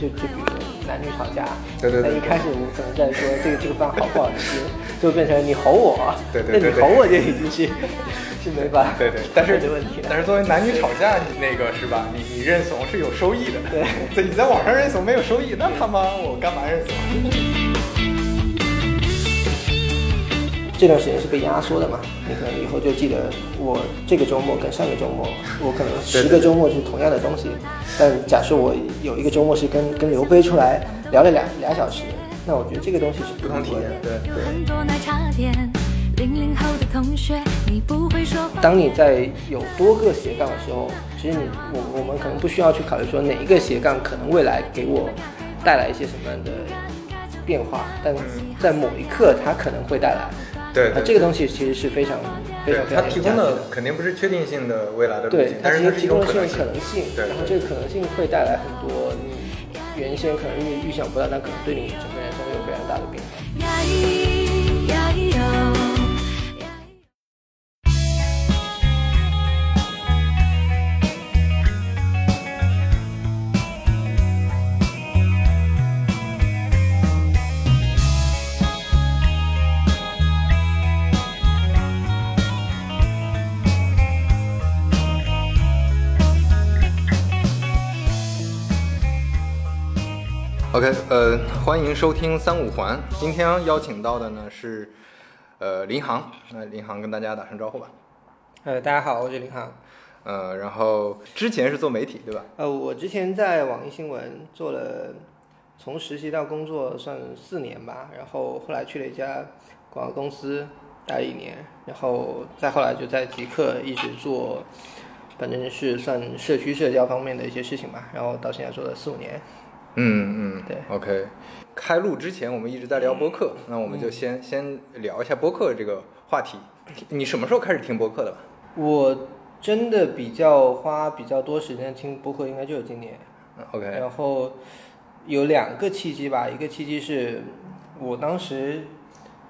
就就比如男女吵架，对对对那一开始我们可能在说这个这个饭好不好吃，就变成你吼我，对对那你吼我就已经是是没法对对，但是解决问题。但是作为男女吵架，你那个是吧？你你认怂是有收益的。对，对，你在网上认怂没有收益，那他妈我干嘛认怂？这段时间是被压缩的嘛？你可能以后就记得我这个周末跟上个周末，我可能十个周末是同样的东西，但假设我有一个周末是跟跟刘飞出来聊了俩俩小时，那我觉得这个东西是不同体验，对对。很多奶茶店，零零后的同学，你不会说。当你在有多个斜杠的时候，其实你我我们可能不需要去考虑说哪一个斜杠可能未来给我带来一些什么样的变化，但在某一刻它可能会带来。对这个东西其实是非常非常非常有它提供的肯定不是确定性的未来的路对径，，但是它提供种可能性的是可。能性，然后这个可能性会带来很多你原先可能预预想不到，但可能对你整个人生会有非常大的变化。OK，呃，欢迎收听三五环。今天邀请到的呢是，呃，林航。那林航跟大家打声招呼吧。呃，大家好，我是林航。呃，然后之前是做媒体对吧？呃，我之前在网易新闻做了从实习到工作算四年吧，然后后来去了一家广告公司待了一年，然后再后来就在极客一直做，反正是算社区社交方面的一些事情吧，然后到现在做了四五年。嗯嗯，对，OK。开录之前我们一直在聊播客，那我们就先先聊一下播客这个话题。你什么时候开始听播客的吧？我真的比较花比较多时间听播客，应该就是今年。嗯，OK。然后有两个契机吧，一个契机是我当时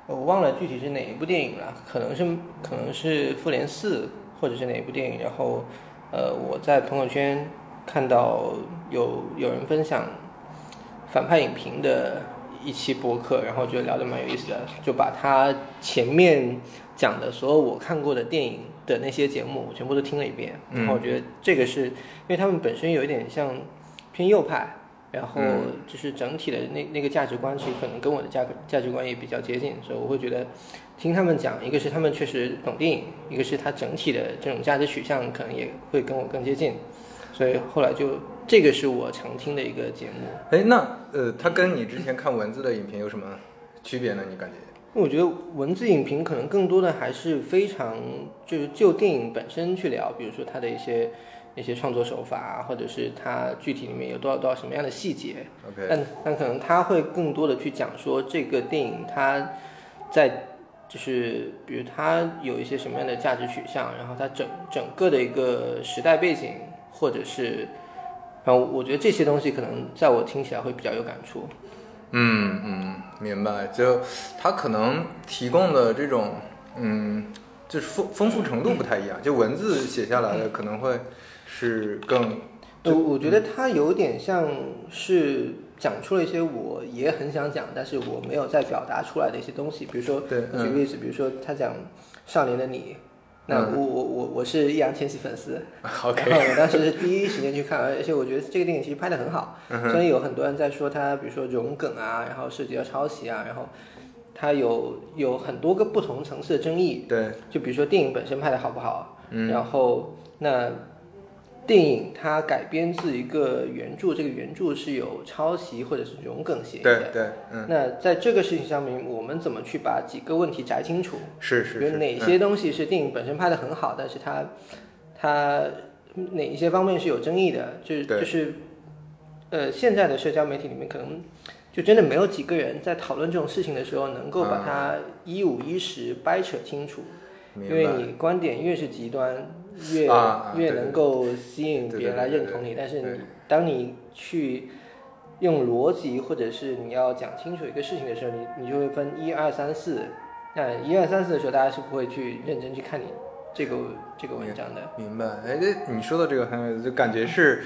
我忘了具体是哪一部电影了，可能是可能是《复联四》或者是哪一部电影，然后呃我在朋友圈看到有有人分享反派影评的一期博客，然后觉得聊得蛮有意思的，就把他前面讲的所有我看过的电影的那些节目，我全部都听了一遍。然后我觉得这个是因为他们本身有一点像偏右派，然后就是整体的那那个价值观，其实可能跟我的价价值观也比较接近，所以我会觉得听他们讲，一个是他们确实懂电影，一个是他整体的这种价值取向可能也会跟我更接近，所以后来就这个是我常听的一个节目。哎，那呃，它跟你之前看文字的影评有什么区别呢？你感觉？我觉得文字影评可能更多的还是非常就是就电影本身去聊，比如说它的一些一些创作手法啊，或者是它具体里面有多少多少什么样的细节。OK，但但可能他会更多的去讲说这个电影它在就是比如它有一些什么样的价值取向，然后它整整个的一个时代背景，或者是，然后我觉得这些东西可能在我听起来会比较有感触。嗯嗯，明白。就它可能提供的这种，嗯，就是丰丰富程度不太一样。就文字写下来的可能会是更，我我觉得它有点像是讲出了一些我也很想讲，但是我没有再表达出来的一些东西。比如说，对举个例子，比如说他讲《少年的你》，那我我我我是易烊千玺粉丝 OK 然后我当时是第一时间去看，而且我觉得这个电影其实拍的很好。虽然有很多人在说它，比如说融梗啊，然后涉及到抄袭啊，然后它有有很多个不同层次的争议。对，就比如说电影本身拍的好不好，然后那电影它改编自一个原著，这个原著是有抄袭或者是融梗嫌疑的。对对，嗯，那在这个事情上面，我们怎么去把几个问题摘清楚？是是是，比如哪嗯些东西是电影本身拍的很好，但是它它哪一些方面是有争议的？就是就是呃，现在的社交媒体里面可能就真的没有几个人在讨论这种事情的时候，能够把它一五一十掰扯清楚。明因为。你观点越是极端，越、越能够吸引别人来认同你。但是你当你去用逻辑，或者是你要讲清楚一个事情的时候，你你就会分一二三四。那一二三四的时候，大家是不会去认真去看你这个这个文章的。明白，哎，这你说的这个很有意思，就感觉是，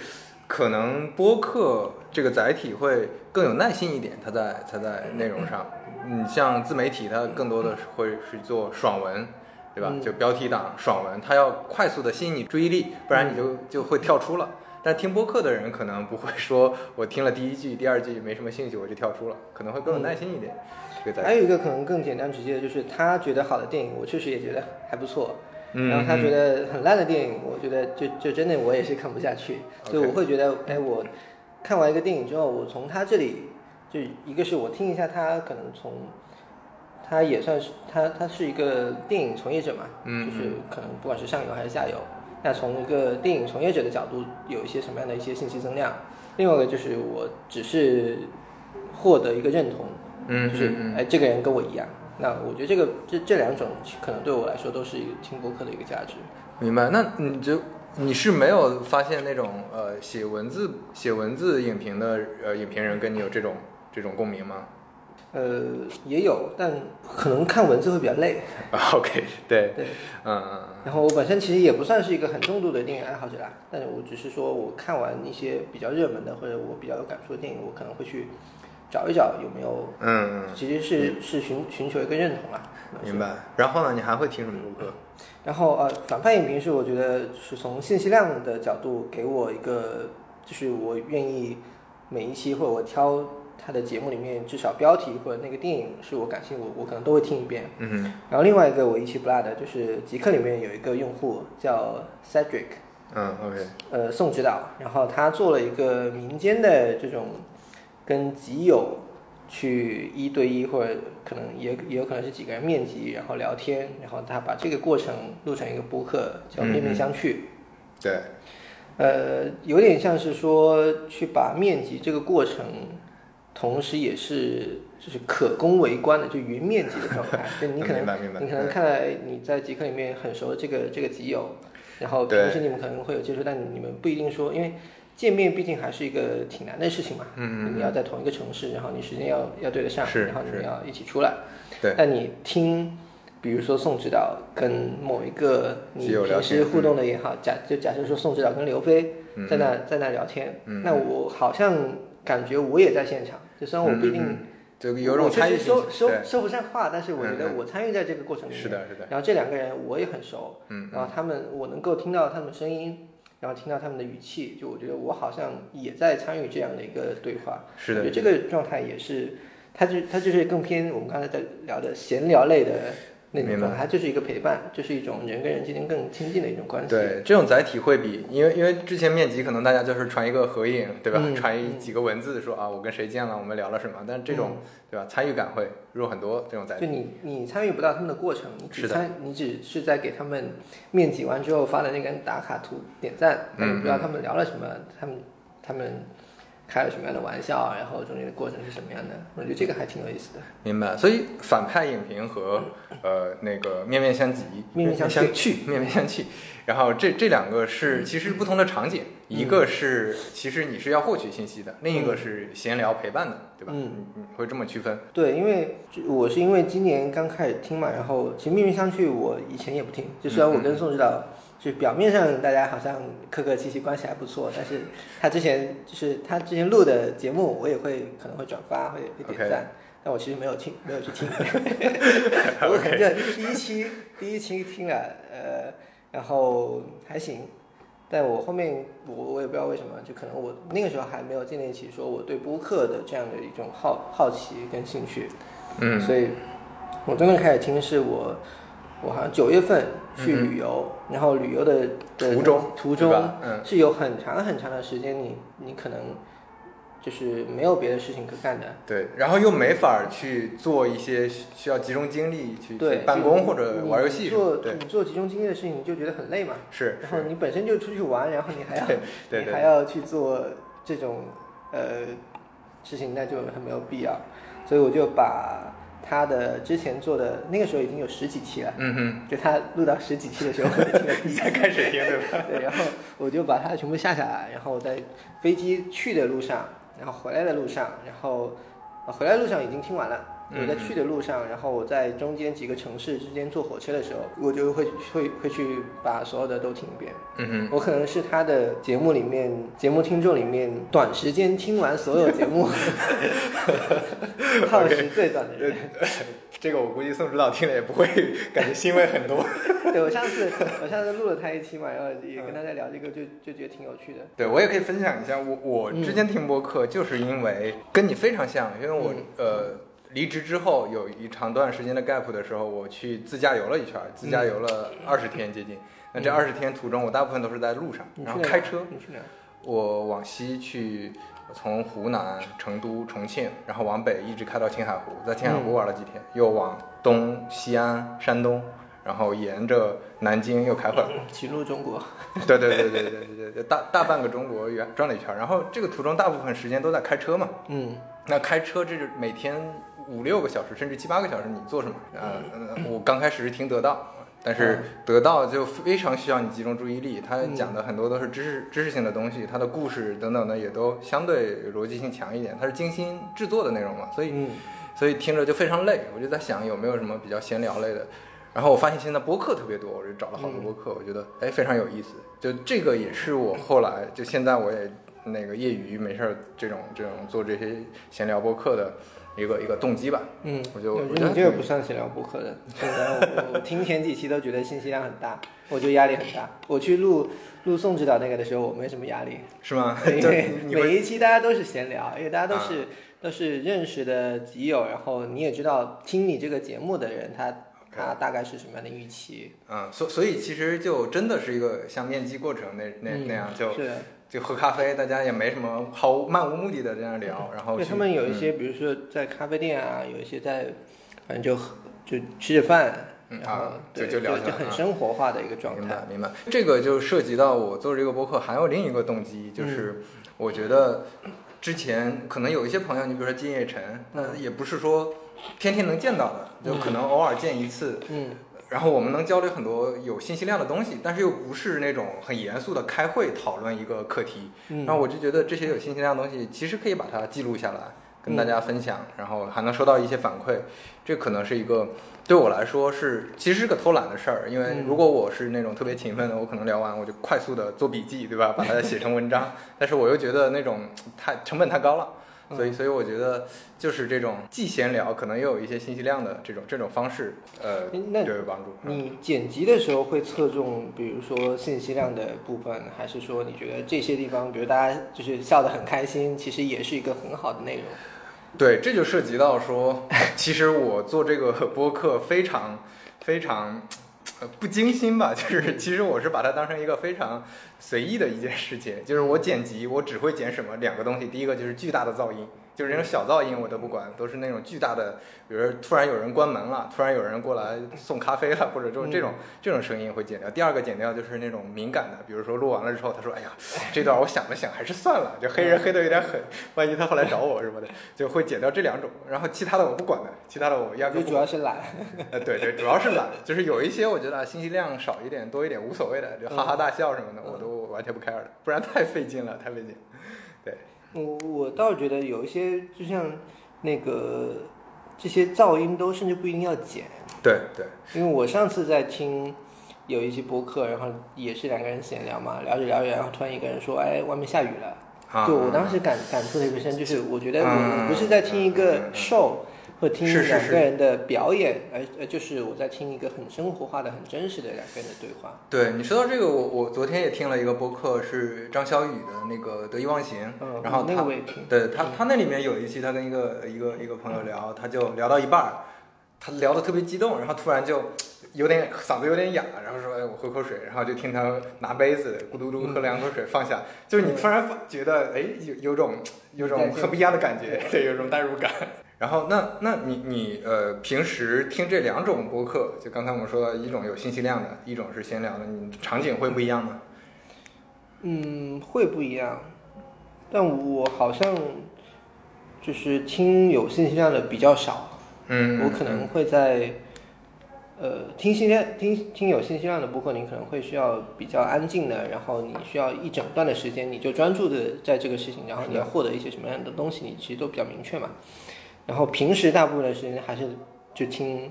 可能播客这个载体会更有耐心一点，它在它在内容上，你像自媒体，它更多的是会是做爽文，对吧？嗯就标题党爽文，它要快速的吸引你注意力，不然你就就会跳出了。但听播客的人可能不会说，我听了第一句、第二句没什么兴趣，我就跳出了，可能会更有耐心一点。还有一个可能更简单直接的，就是他觉得好的电影，我确实也觉得还不错。嗯然后他觉得很烂的电影，我觉得就就真的我也是看不下去，所以我会觉得，哎，我看完一个电影之后，我从他这里，就一个是我听一下他可能从，他也算是他他是一个电影从业者嘛，嗯就是可能不管是上游还是下游，那从一个电影从业者的角度，有一些什么样的一些信息增量。另外一个就是我只是获得一个认同，嗯就是哎这个人跟我一样。那我觉得这个这这两种可能对我来说都是一个听播客的一个价值。明白？那你就你是没有发现那种呃写文字写文字影评的呃影评人跟你有这种这种共鸣吗呃，也有，但可能看文字会比较累。啊？OK，对，对，嗯嗯然后我本身其实也不算是一个很重度的电影爱好者啦，但是我只是说我看完一些比较热门的或者我比较有感触的电影，我可能会去找一找有没有，嗯嗯，其实是是寻寻求一个认同啦。明白。然后呢，你还会听什么播客？然后呃，反派影评是我觉得是从信息量的角度给我一个，就是我愿意每一期或者我挑他的节目里面至少标题或者那个电影是我感兴趣，我我可能都会听一遍。嗯然后另外一个我一期不落的就是极客里面有一个用户叫 Cedric，嗯，OK，呃，宋指导，然后他做了一个民间的这种跟极友去一对一，或者可能也也有可能是几个人面基，然后聊天，然后他把这个过程录成一个播客，叫嗯面面相觑。对，呃，有点像是说去把面基这个过程，同时也是就是可供围观的，就云面积的状态。就你可能你可能嗯看来你在极客里面很熟这个这个极友，然后对。平时你们可能会有接触，但你们不一定说，因为见面毕竟还是一个挺难的事情嘛。嗯你要在同一个城市，然后你时间要要对得上，然后你们要一起出来。对。但你听，比如说宋指导跟某一个你平时互动的也好，假就假设说宋指导跟刘飞嗯在那在那聊天，嗯那我好像感觉我也在现场，就虽然我不一定。我确参与说，说，说不上话，但是我觉得我参与在这个过程里面。是的，是的，然后这两个人我也很熟，嗯然后他们我能够听到他们的声音，然后听到他们的语气，就我觉得我好像也在参与这样的一个对话。是的我觉得这个状态也是，它就它就是更偏我们刚才在聊的闲聊类的那种明白状态，它就是一个陪伴，就是一种人跟人之间更亲近的一种关系。对，这种载体会比，因为因为之前面基可能大家就是传一个合影，对吧？嗯传一几个文字说啊，我跟谁见了，我们聊了什么，但这种、对吧，参与感会弱很多。这种载体，就你你参与不到他们的过程，你只是的参你只是在给他们面基完之后发的那个打卡图点赞，但你不知道他们聊了什么，他们他们开了什么样的玩笑，然后中间的过程是什么样的，我觉得这个还挺有意思的。明白。所以反派影评和呃那个面面相觑，面面相相觑，面面相觑。然后这这两个是其实不同的场景，一个是其实你是要获取信息的，另一个是闲聊陪伴的，对吧？嗯你你会这么区分？对，因为我是因为今年刚开始听嘛，然后其实面面相觑我以前也不听，就虽然我跟宋指导就表面上大家好像客客气气关系还不错，但是他之前就是他之前录的节目我也会可能会转发会会点赞。但我其实没有听，没有去听，我可能就第一期第一期听了，呃，然后还行，但我后面我我也不知道为什么，就可能我那个时候还没有建立起说我对播客的这样的一种好好奇跟兴趣，嗯。所以我真正开始听是我我好像九月份去旅游，然后旅游的的途中途中是有很长很长的时间你你可能就是没有别的事情可干的，对，然后又没法去做一些需需要集中精力去办公或者玩游戏做你做集中精力的事情，你就觉得很累嘛。是然后你本身就出去玩，然后你还要你还要去做这种呃事情，那就很没有必要。所以我就把他的之前做的那个时候已经有十几期了，嗯哼，就他录到十几期的时候，我听了第一才开始听对吧？对，然后我就把它全部下下来，然后我在飞机去的路上，然后回来的路上，然后、呃回来的路上已经听完了，我在去的路上，然后我在中间几个城市之间坐火车的时候，我就会会会去把所有的都听一遍。嗯我可能是他的节目里面节目听众里面短时间听完所有节目 耗时最短的人。哼，这个我估计宋指导听了也不会感觉欣慰很多。对我上次我上次录了他一期嘛，然后也跟他在聊这个，就就觉得挺有趣的。对我也可以分享一下，我我之前听播客就是因为跟你非常像，因为我、呃离职之后有一长段时间的 gap 的时候，我去自驾游了一圈，自驾游了二十天接近。那这二十天途中，我大部分都是在路上，然后开车。你去？我往西去，从湖南、成都、重庆，然后往北一直开到青海湖，在青海湖玩了几天，又往东西安、山东，然后沿着南京又开回来。行路中国。对对对对对对对，大大半个中国圆转了一圈。然后这个途中大部分时间都在开车嘛。嗯。那开车就是每天。五六个小时，甚至七八个小时，你做什么？呃，呃我刚开始是听得到。但是得到就非常需要你集中注意力，他讲的很多都是知识知识性的东西，他的故事等等的也都相对逻辑性强一点，它是精心制作的内容嘛，所以嗯所以听着就非常累。我就在想有没有什么比较闲聊类的，然后我发现现在播客特别多，我就找了好多播客，我觉得哎非常有意思。就这个也是我后来就现在我也那个业余没事儿这种这种做这些闲聊播客的一个一个动机吧。嗯，我就我我觉得你这个不算闲聊播客的。现在我我听前几期都觉得信息量很大，我就压力很大。我去录录宋指导那个的时候，我没什么压力，是吗？因为每一期大家都是闲聊，因为大家都是、啊都是认识的基友，然后你也知道听你这个节目的人，他他大概是什么样的预期。嗯，所所以其实就真的是一个像面基过程那那嗯那样，就是的就喝咖啡，大家也没什么毫无漫无目的的这样聊，然后他们有一些，比如说在咖啡店啊，有一些在，反正就就吃着饭，然后嗯啊对就就聊起来啊就很生活化的一个状态。明白明白，这个就涉及到我做这个博客还有另一个动机，就是我觉得之前可能有一些朋友，你比如说金叶晨，那也不是说天天能见到的，就可能偶尔见一次，嗯然后我们能交流很多有信息量的东西，但是又不是那种很严肃的开会讨论一个课题。嗯，然后我就觉得这些有信息量的东西，其实可以把它记录下来，跟大家分享，然后还能收到一些反馈。这可能是一个对我来说是其实是个偷懒的事儿，因为嗯如果我是那种特别勤奋的，我可能聊完我就快速的做笔记，对吧？把它写成文章。但是我又觉得那种太成本太高了。所以，所以我觉得就是这种既闲聊，可能又有一些信息量的这种这种方式，呃，那就有帮助。嗯你剪辑的时候会侧重，比如说信息量的部分，还是说你觉得这些地方，比如大家就是笑得很开心，其实也是一个很好的内容？对，这就涉及到说，其实我做这个播客非常非常不精心吧，就是其实我是把它当成一个非常随意的一件事情，就是我剪辑我只会剪什么两个东西，第一个就是巨大的噪音。就是那种小噪音我都不管，都是那种巨大的，比如说突然有人关门了，突然有人过来送咖啡了，或者就是这种这种声音会剪掉。第二个剪掉就是那种敏感的，比如说录完了之后，他说：“哎呀，这段我想了想，还是算了，就黑人黑的有点狠，万一他后来找我什么的，就会剪掉这两种。然后其他的我不管的，其他的我压根不主要是懒。呃，对对，主要是懒，就是有一些我觉得啊信息量少一点、多一点无所谓的，就哈哈大笑什么的，我都完全不 care 的，不然太费劲了，太费劲。对，我我倒觉得有一些，就像那个这些噪音都甚至不一定要剪，对对，因为我上次在听有一期播客，然后也是两个人闲聊嘛，聊着聊着，然后突然一个人说：“哎，外面下雨了。”啊，就我当时感感触特别深，就是我觉得我不是在听一嗯嗯个嗯 show 或听两个人的表演，而呃就是我在听一个很生活化的、很真实的两个人的对话。对你说到这个，我我昨天也听了一个播客，是张小雨的那个得意忘形，嗯，然后他。对他，他那里面有一期，他跟一个一个一个朋友聊，他就聊到一半儿，他聊的特别激动，然后突然就有点嗓子有点哑，然后说：“哎，我喝口水。”然后就听他拿杯子咕嘟嘟喝两口水放下，就是你突然发觉得，哎，有有种有种很不一样的感觉，对，有种代入感。然后那那你你呃平时听这两种播客，就刚才我们说的一种有信息量的，一种是闲聊的，你场景会不一样吗？嗯，会不一样，但我好像就是听有信息量的比较少，嗯，我可能会在呃听信息量听听有信息量的播客，你可能会需要比较安静的，然后你需要一整段的时间，你就专注的在这个事情，然后你要获得一些什么样的东西，你其实都比较明确嘛。然后平时大部分的时间还是就听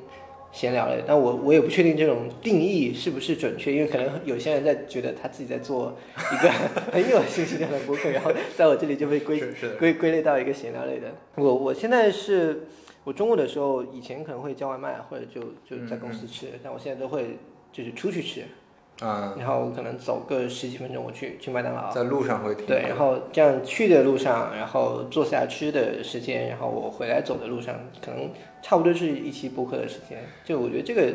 闲聊类，但我我也不确定这种定义是不是准确，因为可能有些人在觉得他自己在做一个 很有信息量的播客，然后在我这里就被归归归类到一个闲聊类的。我我现在是我中午的时候，以前可能会叫外卖或者就就在公司吃，但我现在都会就是出去吃，啊、然后可能走个十几分钟，我去去麦当劳。在路上会听。对，然后这样去的路上，然后坐下吃的时间，然后我回来走的路上，可能差不多是一期播客的时间。就我觉得这个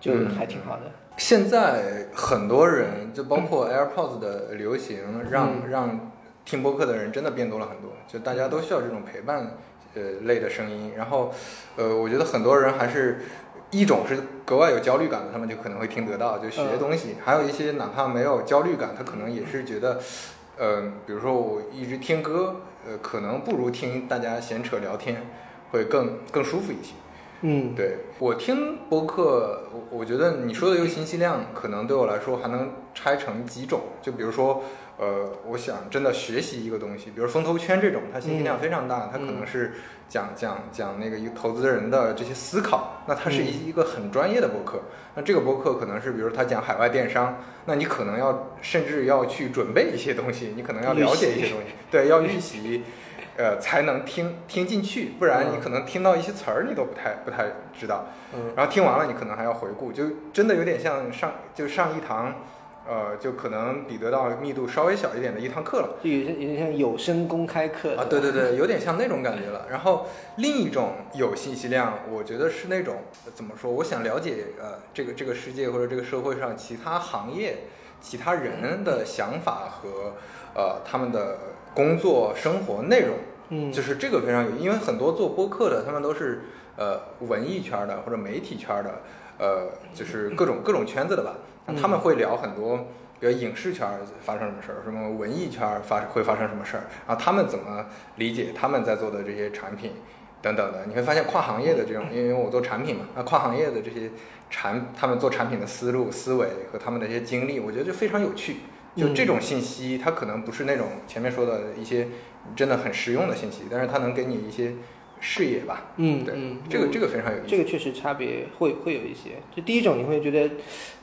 就还挺好的。现在很多人，就包括 AirPods 的流行，让、嗯让听播客的人真的变多了很多。就大家都需要这种陪伴呃类的声音。然后，呃，我觉得很多人还是一种是格外有焦虑感的，他们就可能会听得到，就学嗯东西；还有一些哪怕没有焦虑感，他可能也是觉得，呃，比如说我一直听歌，呃，可能不如听大家闲扯聊天会更更舒服一些。嗯对我听播客，我我觉得你说的这个信息量，可能对我来说还能拆成几种。就比如说，呃，我想真的学习一个东西，比如风投圈这种，它信息量非常大，它可能是讲讲讲那个一个投资人的这些思考，那它是一一个很专业的博客。那这个博客可能是，比如他讲海外电商，那你可能要甚至要去准备一些东西，你可能要了解一些东西，对，要预习。呃，才能听听进去，不然你可能听到一些词儿你都不太不太知道。嗯然后听完了，你可能还要回顾，就真的有点像上就上一堂，呃，就可能比得到密度稍微小一点的一堂课了。就有些有点像有声公开课啊，对对对，有点像那种感觉了。然后另一种有信息量，我觉得是那种呃怎么说？我想了解呃这个这个世界或者这个社会上其他行业、其他人的想法和呃他们的工作生活内容。嗯就是这个非常有，因为很多做播客的，他们都是呃文艺圈的或者媒体圈的，呃，就是各种各种圈子的吧。那他们会聊很多，比如影视圈发生什么事儿，什么文艺圈发会发生什么事儿，然后他们怎么理解他们在做的这些产品等等的。你会发现跨行业的这种，因为我做产品嘛，那跨行业的这些产，他们做产品的思路、思维和他们的一些经历，我觉得就非常有趣。就这种信息，它可能不是那种前面说的一些真的很实用的信息，但是它能给你一些视野吧。嗯对，嗯嗯，这个这个非常有意思。这个确实差别会会有一些。就第一种，你会觉得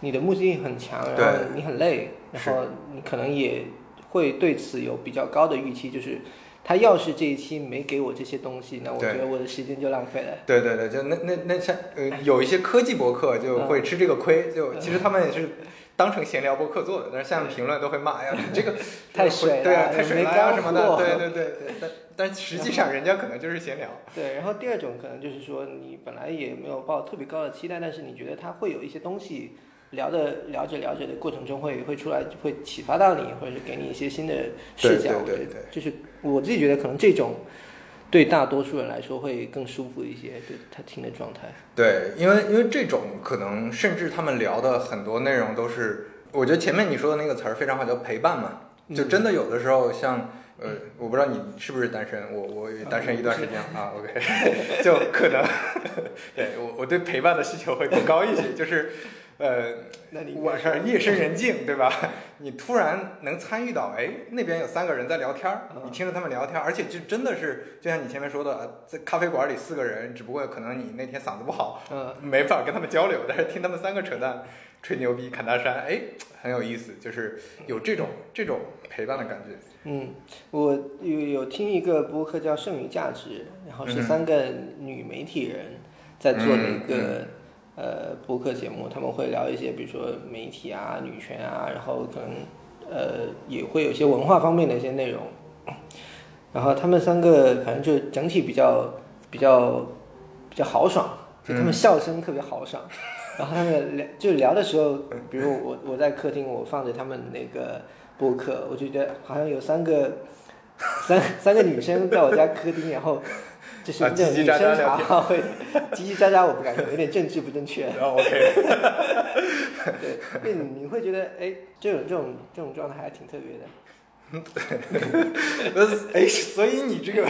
你的目的性很强，然后你很累，然后你可能也会对此有比较高的预期，就是他要是这一期没给我这些东西，那我觉得我的时间就浪费了。对对对，就那那那像呃，有一些科技博客就会吃这个亏，嗯就其实他们也是当成闲聊博客做的，但是下面评论都会骂，哎呀，你这个 太水了对啊，太水没了呀什么的，对对对对，但但实际上人家可能就是闲聊。对，然后第二种可能就是说，你本来也没有抱特别高的期待，但是你觉得他会有一些东西聊的聊着聊着的过程中会会出来，会启发到你，或者是给你一些新的视角。对对对对就是我自己觉得可能这种对大多数人来说会更舒服一些，对他听的状态。对，因为因为这种可能甚至他们聊的很多内容都是，我觉得前面你说的那个词儿非常好，叫陪伴嘛。就真的有的时候像呃，我不知道你是不是单身，我我也单身一段时间啊，OK，就可能 对我我对陪伴的需求会更高一些，就是呃那你晚上夜深人静，对吧？你突然能参与到，哎，那边有三个人在聊天儿，你听着他们聊天儿，而且就真的是，就像你前面说的，呃在咖啡馆里四个人，只不过可能你那天嗓子不好，嗯没法跟他们交流，但是听他们三个扯淡、吹牛逼、侃大山，哎，很有意思，就是有这种这种陪伴的感觉。嗯，我有有听一个播客叫《剩余价值》，然后是嗯三个女媒体人在做的一嗯个、呃播客节目，他们会聊一些比如说媒体啊、女权啊，然后可能呃也会有一些文化方面的一些内容。然后他们三个反正就整体比较比较比较豪爽，就他们嗯笑声特别豪爽。然后他们聊就聊的时候，比如我我在客厅，我放着他们那个播客，我就觉得好像有三个三三个女生在我家客厅，然后就是啊那种女叽叽喳喳会叽叽喳喳，我不敢说，有点政治不正确。然后 OK，对，对，你你会觉得哎，这种这种这种状态还挺特别的。呃，哎，所以你这个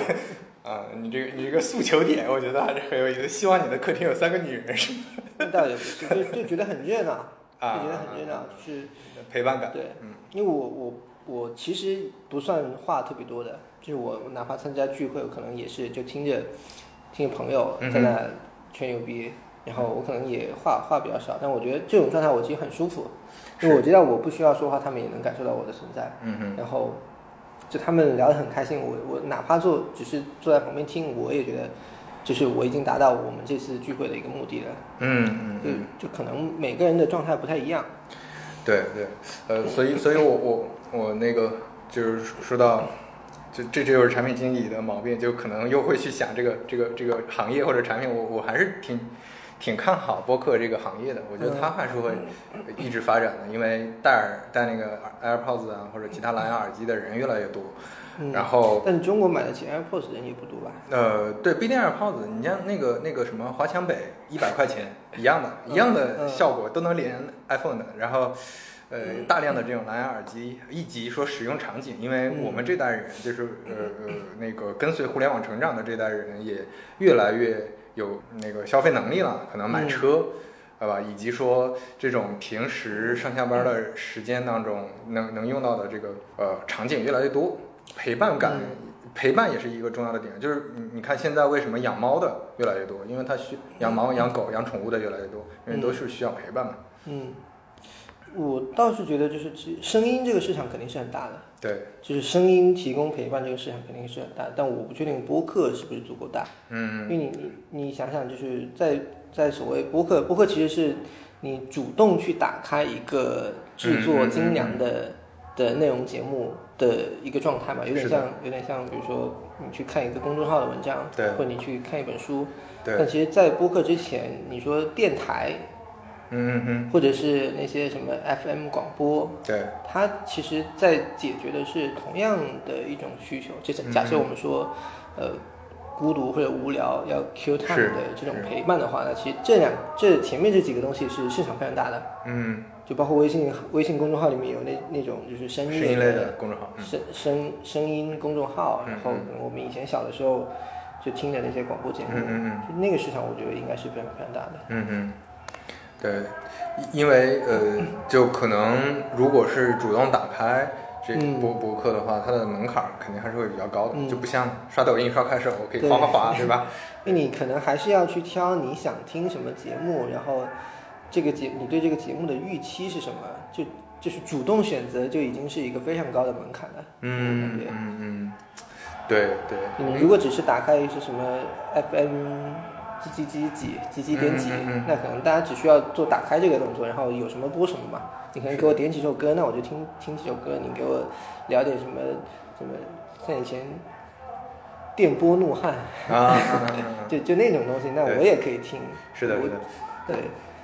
啊，你这个你这个诉求点，我觉得还是很有意思。希望你的客厅有三个女人，是吗？那倒也不是，就就觉得很热闹，就啊觉得很热闹，就是陪伴感。对嗯，因为我我我其实不算话特别多的，就是我哪怕参加聚会，我可能也是就听着听着朋友在那吹牛逼，然后我可能也话话比较少，但我觉得这种状态我其实很舒服，因为我知道我不需要说话，他们也能感受到我的存在。嗯哼，然后就他们聊得很开心，我我哪怕坐只是坐在旁边听，我也觉得就是我已经达到我们这次聚会的一个目的了。嗯嗯就嗯，就可能每个人的状态不太一样。对对，呃，所以所以我我我那个就是说到。就这这就是产品经理的毛病，就可能又会去想这个这个这个行业或者产品，我我还是挺挺看好播客这个行业的，我觉得它还是会一直发展的，因为戴耳戴那个 AirPods 啊或者其他蓝牙耳机的人越来越多，嗯然后但中国买得起 AirPods 的人也不多吧？呃，对，不一定 AirPods，你像那个那个什么华强北一百块钱一样的，一样的嗯效果都能连 iPhone 的，然后。呃，大量的这种蓝牙耳机，以及说使用场景，因为我们这代人就是呃呃那个跟随互联网成长的这代人，也越来越有那个消费能力了，可能买车，对吧？以及说这种平时上下班的时间当中能能用到的这个呃场景越来越多，陪伴感。陪伴也是一个重要的点，就是你你看现在为什么养猫的越来越多，因为它需养猫、养狗、养宠物的越来越多，因为都是需要陪伴嘛。嗯，我倒是觉得就是其声音这个市场肯定是很大的，对，就是声音提供陪伴这个市场肯定是很大，但我不确定播客是不是足够大。嗯。因嗯为你你你想想，就是在在所谓播客，播客其实是你主动去打开一个制作精良的、的内容节目的一个状态嘛，有点像有点像，比如说你去看一个公众号的文章，对。或者你去看一本书。对。但，其实，在播客之前，你说电台嗯嗯或者是那些什么 FM 广播，嗯，对，它其实在解决的是同样的一种需求。就假假设我们说，呃，孤独或者无聊要 Q time 的这种陪伴的话，那其实这两这前面这几个东西是市场非常大的，嗯，就包括微信微信公众号里面有那那种就是声音声音类的的公众号，嗯。声声声音公众号，然后我们以前小的时候就听的那些广播节目，嗯嗯嗯。就那个市场我觉得应该是非常非常大的。嗯嗯，对，因因为呃，就可能如果是主动打开这嗯博博客的话，它的门槛肯定还是会比较高的，嗯就不像刷抖音、刷快手，我可以对哗哗哗，对吧？那你可能还是要去挑你想听什么节目，然后这个节你对这个节目的预期是什么，就就是主动选择就已经是一个非常高的门槛了。嗯对嗯嗯，对对，你如果只是打开是什么 FM 几几几几几几点几那可能大家只需要做打开这个动作，然后有什么播什么嘛。你可能给我点几首歌，那我就听听几首歌。你给我聊点什么什么，像以前电波怒汉，啊 就就那种东西，那我也可以听。是的，是的。对，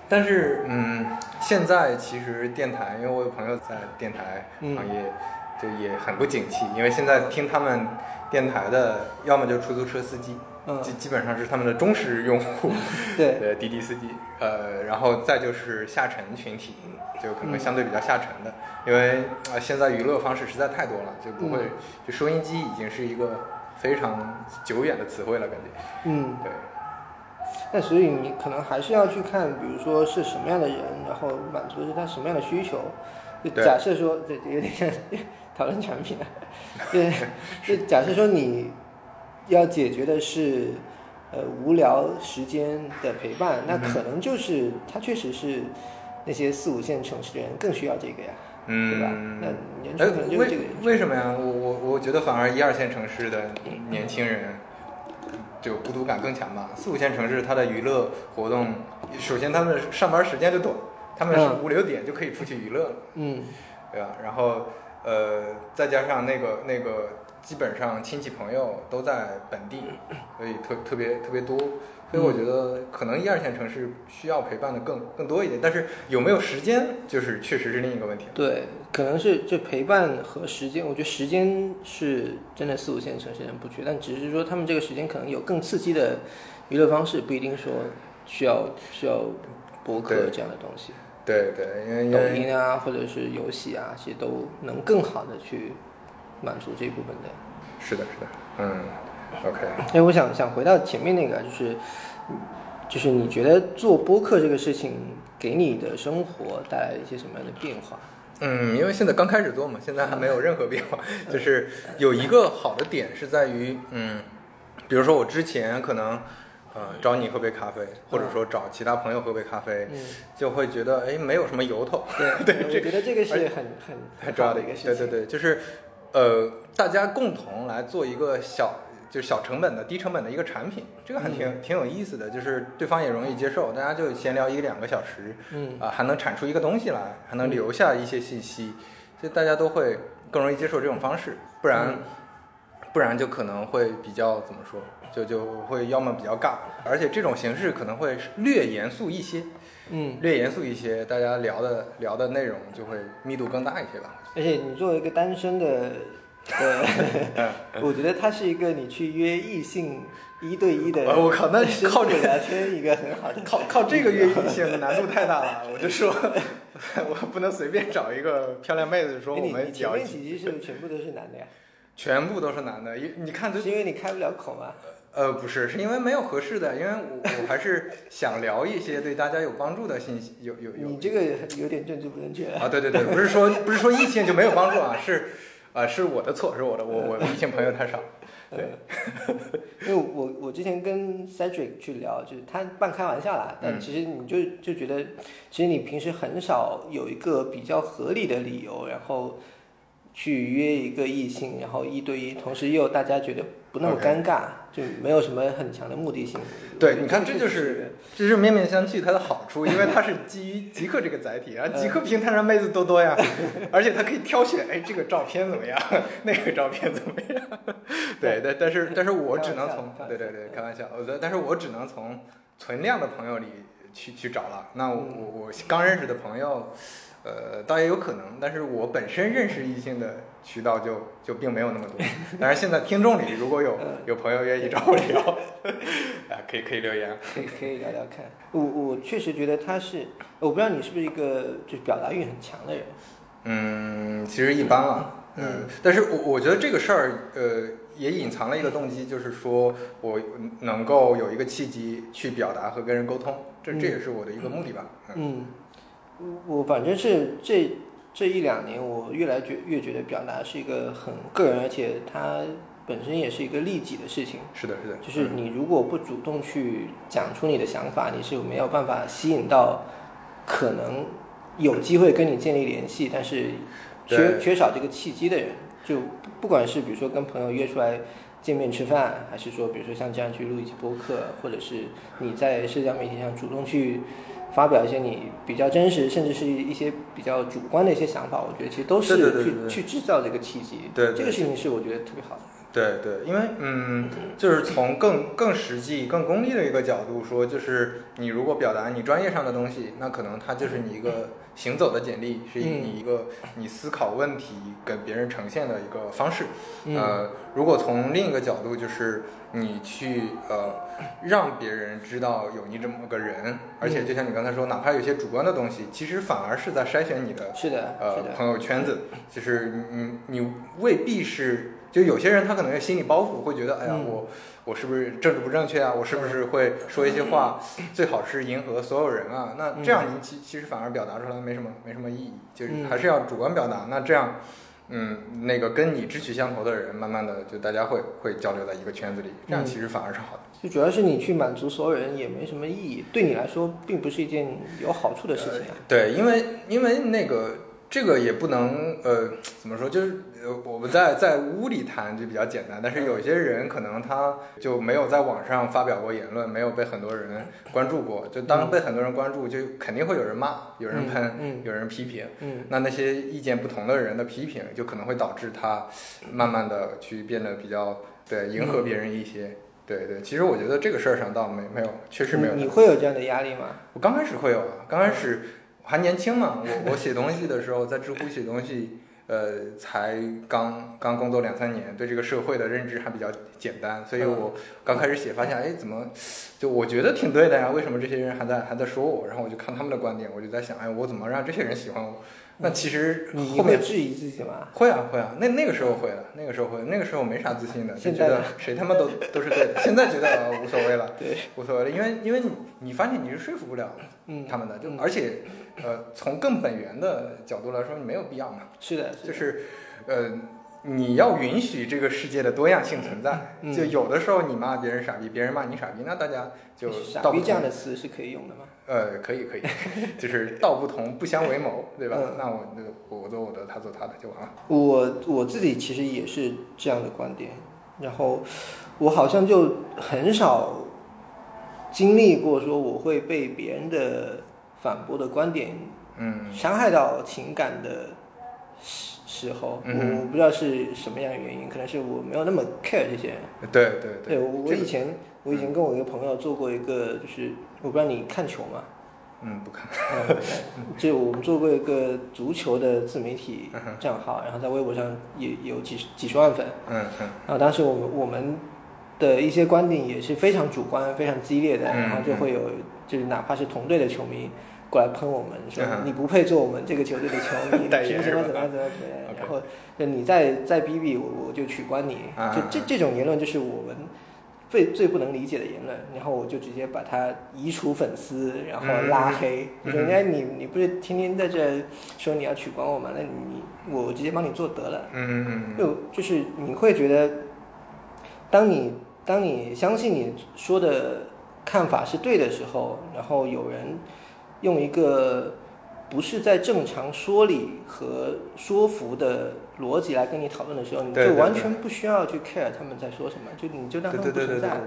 但是，嗯，现在其实电台，因为我有朋友在电台嗯行业，就也很不景气，因为现在听他们电台的，要么就出租车司机，嗯。基基本上是他们的忠实用户，对。对，滴滴司机，呃，然后再就是下沉群体，就可能相对比较下沉的，因为呃现在娱乐方式实在太多了，就不会，嗯。就收音机已经是一个非常久远的词汇了，感觉，嗯，对，那所以你可能还是要去看，比如说是什么样的人，然后满足的是他什么样的需求。就假设说，这，有点像 讨论产品啊，对，就假设说你要解决的是呃无聊时间的陪伴，那嗯可能就是他确实是那些四五线城市的人更需要这个呀，嗯对吧？嗯那年哎轻可能，就是这个为人为什么呀？我我我觉得反而一二线城市的年轻人就孤独感更强吧。四五线城市它的娱乐活动，首先他们上班时间就短，他们是嗯五六点就可以出去娱乐了，嗯对吧？然后呃，再加上那个那个，基本上亲戚朋友都在本地，所以特特别特别多。所以我觉得可能一二线城市需要陪伴的更更多一点，但是有没有时间，就是确实是另一个问题。对，可能是这陪伴和时间，我觉得时间是真的四五线城市人不缺，但只是说他们这个时间可能有更刺激的娱乐方式，不一定说需要需要博客这样的东西，对对，因为抖音啊或者是游戏啊，其实都能更好的去满足这一部分的。是的，是的，嗯，OK，哎，我想想回到前面那个，就是就是你觉得做播客这个事情给你的生活带来一些什么样的变化？嗯，因为现在刚开始做嘛，现在还没有任何变化，就是有一个好的点是在于，嗯，比如说我之前可能，呃，找你喝杯咖啡，或者说找其他朋友喝杯咖啡，嗯，就会觉得哎没有什么由头，对 对我觉得这个是很很很重要的一个事情。对对对，就是，呃，大家共同来做一个小，就是小成本的、低成本的一个产品，这个还挺、嗯。挺有意思的，就是对方也容易接受，大家就闲聊一两个小时，嗯。啊、还能产出一个东西来，还能留下一些信息，就大家都会更容易接受这种方式，不然。嗯。不然就可能会比较怎么说，就就会要么比较尬，而且这种形式可能会略严肃一些，嗯，略严肃一些，大家聊的聊的内容就会密度更大一些吧。而且你作为一个单身的，呃，我觉得它是一个你去约异性一对一的，我靠那靠这度聊天一个很好的 靠靠这个约异性难度太大了，我就说，我不能随便找一个漂亮妹子说我们聊一起，面几集是不是全部都是男的呀？全部都是男的，因你看这是因为你开不了口吗？呃不是，是因为没有合适的，因为我我还是想聊一些对大家有帮助的信息，有有有你这个有点政治不正确。啊，对对对，不是说不是说异性就没有帮助啊，是，啊、是我的错，是我的，我我 异性朋友太少。对，因为我我之前跟 Cedric 去聊，就是他半开玩笑啦，但嗯其实你就就觉得，其实你平时很少有一个比较合理的理由，然后去约一个异性，然后一对一，同时又大家觉得不那么尴尬就没有什么很强的目的性。对，你看这就是是这是面面相觑它的好处，因为它是基于极客这个载体，然后极客平台上妹子多多呀，而且它可以挑选，哎，这个照片怎么样，那个照片怎么样？对，但但是但是我只能从对对对开玩笑，我但是我只能从存量的朋友里去去找了。那我我我刚认识的朋友。呃，倒也有可能，但是我本身认识异性的渠道就就并没有那么多。但是，现在听众里如果有有朋友愿意找我聊，啊，可以可以留言。可以可以聊聊看。我我确实觉得他是，我不知道你是不是一个就是表达欲很强的人。嗯，其实一般了。嗯嗯，但是我我觉得这个事儿，呃，也隐藏了一个动机，就是说我能够有一个契机去表达和跟人沟通，这这也是我的一个目的吧。嗯嗯，我我反正是这这一两年，我越来觉越觉得表达是一个很个人，而且它本身也是一个利己的事情。是的，是的，就是你如果不主动去讲出你的想法，你是没有办法吸引到可能有机会跟你建立联系，但是缺缺少这个契机的人。就不不管是比如说跟朋友约出来见面吃饭，还是说比如说像这样去录一期播客，或者是你在社交媒体上主动去发表一些你比较真实，甚至是一些比较主观的一些想法，我觉得其实都是去去制造这个契机。对对这个事情是我觉得特别好的。对对，因为嗯，就是从更更实际、更功利的一个角度说，就是你如果表达你专业上的东西，那可能它就是你一个行走的简历，是嗯你一个你思考问题跟别人呈现的一个方式。嗯呃，如果从另一个角度，就是你去呃让别人知道有你这么个人，而且就像你刚才说，哪怕有些主观的东西，其实反而是在筛选你的是的，呃。朋友圈子，就是你你你未必是，就有些人他可能有心理包袱，会觉得哎呀嗯我我是不是政治不正确啊？我是不是会说一些话，最好是迎合所有人啊？那这样你其其实反而表达出来没什么没什么意义，就是嗯还是要主观表达。那这样。嗯，那个跟你志趣相投的人，慢慢的就大家会会交流在一个圈子里，这样嗯其实反而是好的。就主要是你去满足所有人也没什么意义，对你来说并不是一件有好处的事情啊。对，因为因为那个这个也不能呃怎么说，就是呃我们在在屋里谈就比较简单，但是有些人可能他就没有在网上发表过言论，没有被很多人关注过，就当被很多人关注，就肯定会有人骂，有人喷，有人批评。嗯那那些意见不同的人的批评，就可能会导致他慢慢的去变得比较对迎合别人一些。对对，其实我觉得这个事儿上倒没没有，确实没有你。你会有这样的压力吗？我刚开始会有啊，刚开始还年轻嘛，我我写东西的时候，在知乎写东西，呃，才刚刚工作两三年，对这个社会的认知还比较简单，所以我刚开始写，发现哎，怎么就我觉得挺对的呀？为什么这些人还在还在说我？然后我就看他们的观点，我就在想，哎，我怎么让这些人喜欢我？那其实你你后面会质疑自己吗？会啊会啊，那那个时候会的，那个时候会，那个时候没啥自信的，就觉得 谁他妈都都是对的。现在觉得呃无所谓了，对，无所谓了，因为因为你你发现你是说服不了嗯，他们的，就嗯而且呃从更本源的角度来说，你没有必要嘛，是的，的就是呃你要允许这个世界的多样性存在。嗯就有的时候你骂别人傻逼，别人骂你傻逼，那大家就傻逼这样的词是可以用的吗？呃，可以可以，就是道不同不相为谋，对吧？嗯那我就我做我的，他做他的就完了。我我自己其实也是这样的观点，然后我好像就很少经历过说我会被别人的反驳的观点嗯。伤害到情感的时时候，嗯。我我不知道是什么样的原因，可能是我没有那么 care 这些。对对对。我我这个以前我以前跟我一个朋友做过一个，就是我不知道你看球吗？嗯不看，嗯，就我们做过一个足球的自媒体账号，然后在微博上也有几十几十万粉。嗯嗯。然后当时我们我们的一些观点也是非常主观、非常激烈的，嗯然后就会有就是哪怕是同队的球迷过来喷我们，说嗯你不配做我们这个球队的球迷，什么是吧怎么怎么样怎么样？然后就你再再逼逼我，我就取关你。啊就这这种言论就是我们。最最不能理解的言论，然后我就直接把他移除粉丝，然后拉黑。嗯就说人家你你不是天天在这说你要取关我吗？那你我直接帮你做得了。嗯嗯嗯就就是你会觉得，当你当你相信你说的看法是对的时候，然后有人用一个不是在正常说理和说服的逻辑来跟你讨论的时候，你就完全不需要去 care 他们在说什么，就你就当他对对对对对们不存在。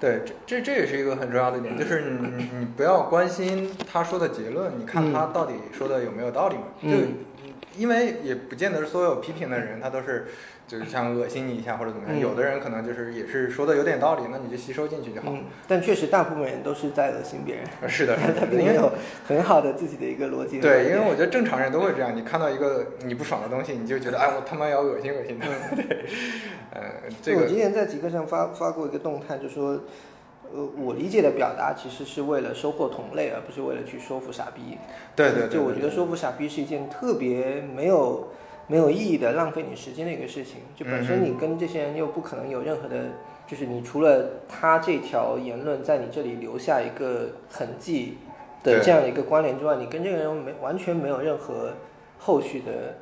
对，这这这也是一个很重要的点，就是你你你不要关心他说的结论，你看他到底说的有没有道理嘛？嗯就因为也不见得所有批评的人他都是就是想恶心你一下或者怎么样，嗯有的人可能就是也是说的有点道理，那你就吸收进去就好。嗯，但确实大部分人都是在恶心别人，是的，他的，因为并没有很好的自己的一个逻辑对，因为我觉得正常人都会这样，你看到一个你不爽的东西，你就觉得哎，我他妈要恶心恶心的。对，呃，这个我之前在极客上发发过一个动态，就说，呃，我理解的表达其实是为了收获同类，而不是为了去说服傻逼。对对对，就我觉得说服傻逼是一件特别没有没有意义的、浪费你时间的一个事情。就本身嗯你跟这些人又不可能有任何的，就是你除了他这条言论在你这里留下一个痕迹的这样的一个关联之外，你跟这个人没完全没有任何后续的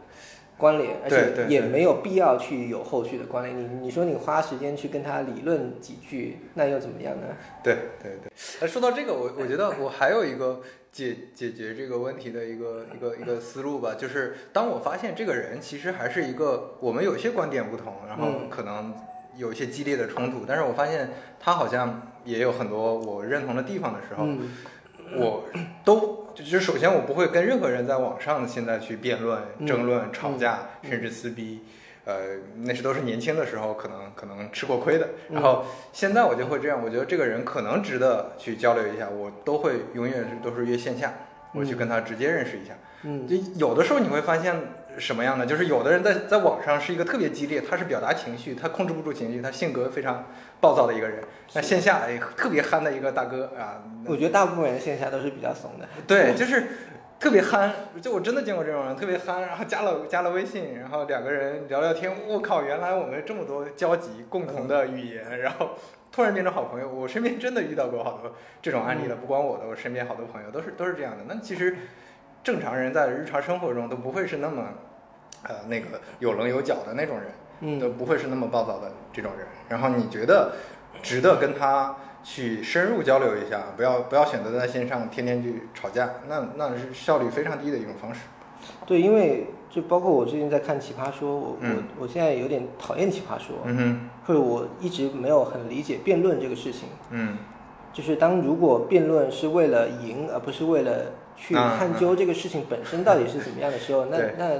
关联，而且也没有必要去有后续的关联。你你说你花时间去跟他理论几句，那又怎么样呢？对对对，哎，说到这个，我我觉得我还有一个解解决这个问题的一个一个一个思路吧，就是当我发现这个人其实还是一个我们有些观点不同，然后嗯。可能有一些激烈的冲突，但是我发现他好像也有很多我认同的地方的时候，嗯。我都就是首先我不会跟任何人在网上现在去辩论、嗯。争论、吵架，嗯。甚至撕逼。呃，那是都是年轻的时候可能可能吃过亏的，嗯然后现在我就会这样，我觉得这个人可能值得去交流一下，我都会永远是都是约线下，我去跟他直接认识一下。嗯就有的时候你会发现什么样呢？就是有的人在在网上是一个特别激烈，他是表达情绪，他控制不住情绪，他性格非常暴躁的一个人。那线下哎特别憨的一个大哥啊，我觉得大部分人线下都是比较怂的。对，就是特别憨，就我真的见过这种人，特别憨，然后加了加了微信，然后两个人聊聊天，我靠，原来我们这么多交集，共同的语言，然后突然变成好朋友。我身边真的遇到过好多这种案例了，不光我的，我身边好多朋友都是都是这样的。那其实正常人在日常生活中都不会是那么呃那个有棱有角的那种人。嗯都不会是那么暴躁的这种人。然后你觉得值得跟他去深入交流一下，不要不要选择在线上天天去吵架，那那是效率非常低的一种方式。对，因为就包括我最近在看《奇葩说》，我、嗯我我现在有点讨厌《奇葩说》嗯哼，或者我一直没有很理解辩论这个事情。嗯就是当如果辩论是为了赢，而不是为了去啊探究这个事情本身到底是怎么样的时候，那那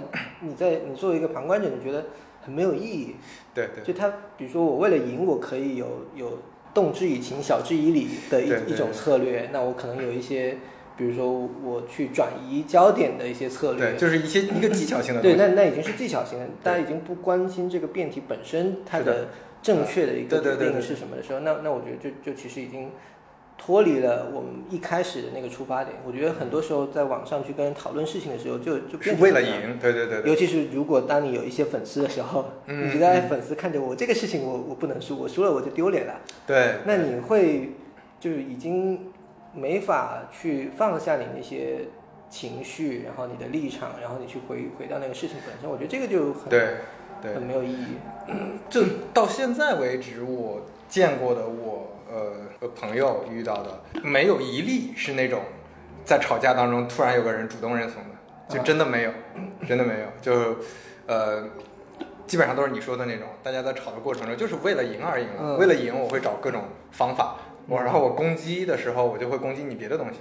你在你作为一个旁观者，你觉得很没有意义。对对就他，比如说我为了赢，我可以有有动之以情，晓之以理的一一种策略。那我可能有一些，比如说我去转移焦点的一些策略。对，就是一些一个技巧性的对，那那已经是技巧性的，大家已经不关心这个辩题本身它的。的正确的一个决定对对对对。是什么的时候，那那我觉得就就其实已经脱离了我们一开始的那个出发点。我觉得很多时候在网上去跟人讨论事情的时候，就就是为了。赢，对对对对尤其是如果当你有一些粉丝的时候，嗯你觉得哎粉丝看着我这个事情我我不能输，我输了我就丢脸了，对。那你会就是已经没法去放下你那些情绪，然后你的立场，然后你去回回到那个事情本身。我觉得这个就很对对很没有意义。就到现在为止，我见过的我呃呃朋友遇到的，没有一例是那种在吵架当中突然有个人主动认怂的，就真的没有，真的没有，就呃。基本上都是你说的那种，大家在吵的过程中就是为了赢而赢为了赢我会找各种方法，我然后我攻击的时候我就会攻击你别的东西，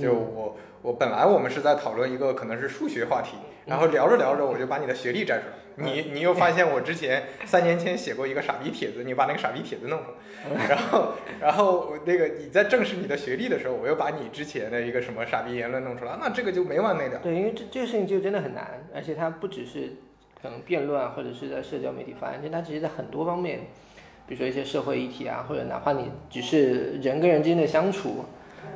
就嗯。我我本来我们是在讨论一个可能是数学话题，然后聊着聊着我就把你的学历摘出来，你你又发现我之前三年前写过一个傻逼帖子，你把那个傻逼帖子弄出来，然后然后我那个你在证实你的学历的时候，我又把你之前的一个什么傻逼言论弄出来，那这个就没完没了。对，因为这这个事情就真的很难，而且它不只是可能辩论啊，或者是在社交媒体发言，就它其实在很多方面，比如说一些社会议题啊，或者哪怕你只是人跟人之间的相处，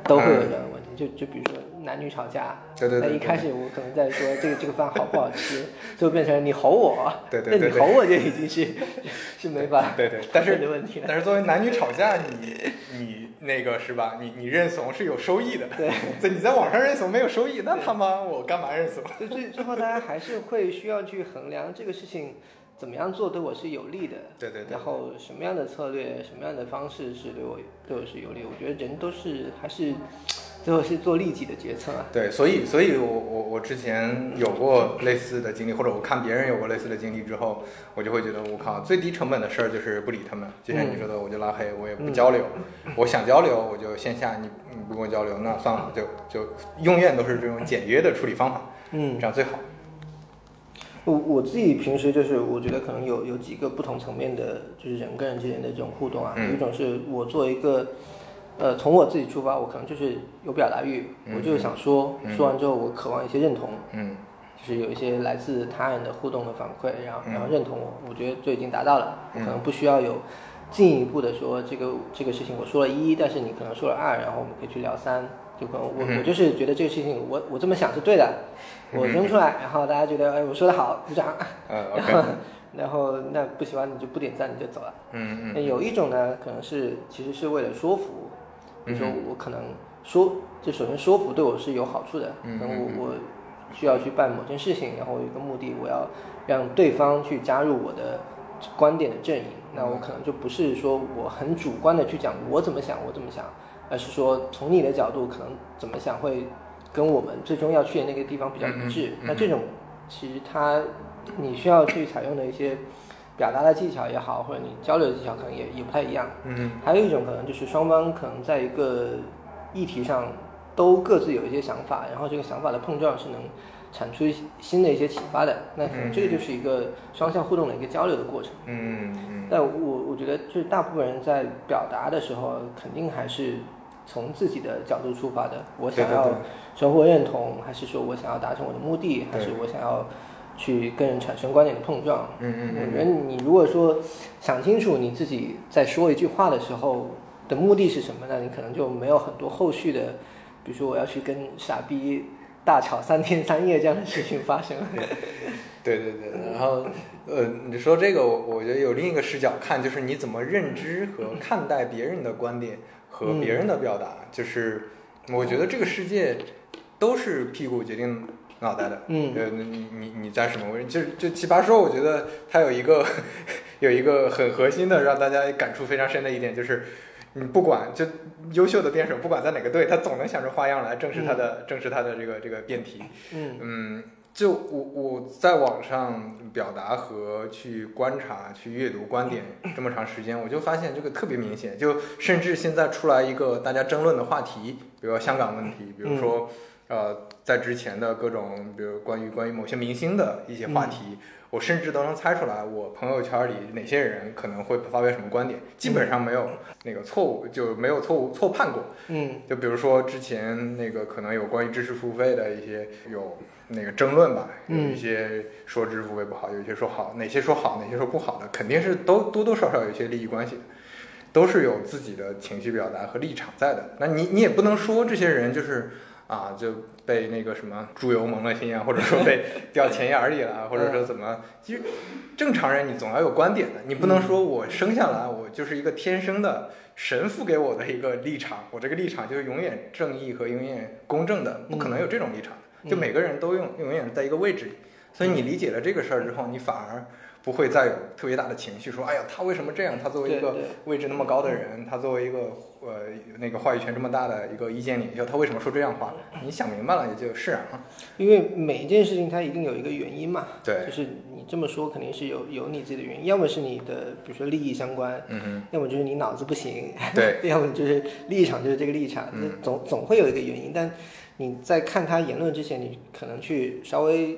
都会有这样的问题。就就比如说男女吵架，对对对一开始我可能在说这个这个饭好不好吃，最后变成你吼我，对 对对对那你吼我就已经是 是没法对对，但是的问题了。但是作为男女吵架，你你那个是吧？你你认怂是有收益的，对，在你在网上认怂没有收益，那他妈我干嘛认怂？所以最最后大家还是会需要去衡量这个事情怎么样做对我是有利的，对对对然后什么样的策略、什么样的方式是对我对我是有利。我觉得人都是还是最后是做利己的决策啊。对，所以，所以我我我之前有过类似的经历，或者我看别人有过类似的经历之后，我就会觉得，我靠，最低成本的事儿就是不理他们。就像你说的，我就拉黑，我也不交流。我想交流，我就线下，你你不跟我交流，那算了，就就永远都是这种简约的处理方法，嗯这，样最好。我我自己平时就是我觉得可能有有几个不同层面的，就是人跟人之间的这种互动啊。嗯有一种是我作为一个，呃，从我自己出发，我可能就是有表达欲，嗯我就是想说，嗯说完之后我渴望一些认同。嗯。就是有一些来自他人的互动和反馈，然后嗯然后认同我，我觉得就已经达到了，可能不需要有进一步的说这个这个事情我说了一，但是你可能说了二，然后我们可以去聊三，就可能我嗯。我就是觉得这个事情我我这么想是对的，我扔出来，然后大家觉得哎我说的好，鼓掌，呃然后然后那不喜欢你就不点赞你就走了。嗯嗯那有一种呢，可能是其实是为了说服，比如说嗯。我可能说，就首先说服对我是有好处的，嗯可能我我需要去办某件事情，然后有一个目的，我要让对方去加入我的观点的阵营，那我可能就不是说我很主观的去讲我怎么想，我怎么想，而是说从你的角度可能怎么想会跟我们最终要去的那个地方比较一致。那这种其实它你需要去采用的一些表达的技巧也好，或者你交流的技巧可能也也不太一样。嗯还有一种可能就是双方可能在一个议题上都各自有一些想法，然后这个想法的碰撞是能产出新的一些启发的。那可能这个就是一个双向互动的一个交流的过程。嗯嗯但我我觉得，就是大部分人在表达的时候，肯定还是从自己的角度出发的。我想要对对对生活认同，还是说我想要达成我的目的，还是我想要去跟人产生观点的碰撞？嗯嗯嗯我觉得你如果说想清楚你自己在说一句话的时候的目的是什么，那你可能就没有很多后续的，比如说我要去跟傻逼大吵三天三夜这样的事情发生。对对对，然后呃，你说这个，我我觉得有另一个视角看，就是你怎么认知和看待别人的观点和别人的表达，就是我觉得这个世界都是屁股决定脑袋的，嗯呃，你你你在什么位置？就就奇葩说，我觉得它有一个 有一个很核心的，让大家感触非常深的一点，就是你不管就优秀的辩手，不管在哪个队，他总能想出花样来证实他的、证实他的这个这个辩题。嗯嗯，就我我在网上表达和去观察、去阅读观点这么长时间，我就发现这个特别明显。就甚至现在出来一个大家争论的话题，比如说香港问题，比如说、呃，在之前的各种，比如关于关于某些明星的一些话题。我甚至都能猜出来，我朋友圈里哪些人可能会发表什么观点，基本上没有那个错误，就没有错误错判过。嗯就比如说之前那个可能有关于知识付费的一些有那个争论吧，有嗯一些说知识付费不好，有一些说好，哪些说好，哪些说不好的，肯定是都多多少少有一些利益关系，都是有自己的情绪表达和立场在的。那你你也不能说这些人就是啊就被那个什么猪油蒙了心啊，或者说被掉钱眼里了，或者说怎么，其实正常人你总要有观点的，你不能说我生下来我就是一个天生的。神赋给我的一个立场，我这个立场就是永远正义和永远公正的，不可能有这种立场。就每个人都用永远在一个位置里，所以你理解了这个事儿之后，你反而不会再有特别大的情绪，说哎呀，他为什么这样？他作为一个位置那么高的人，他作为一个呃那个话语权这么大的一个意见领袖，他为什么说这样话？你想明白了也就释然了。因为每一件事情它一定有一个原因嘛，对就是你这么说肯定是有有你自己的原因，要么是你的比如说利益相关，嗯要么就是你脑子不行，对，要么就是立场就是这个立场，嗯总总会有一个原因。但你在看他言论之前，你可能去稍微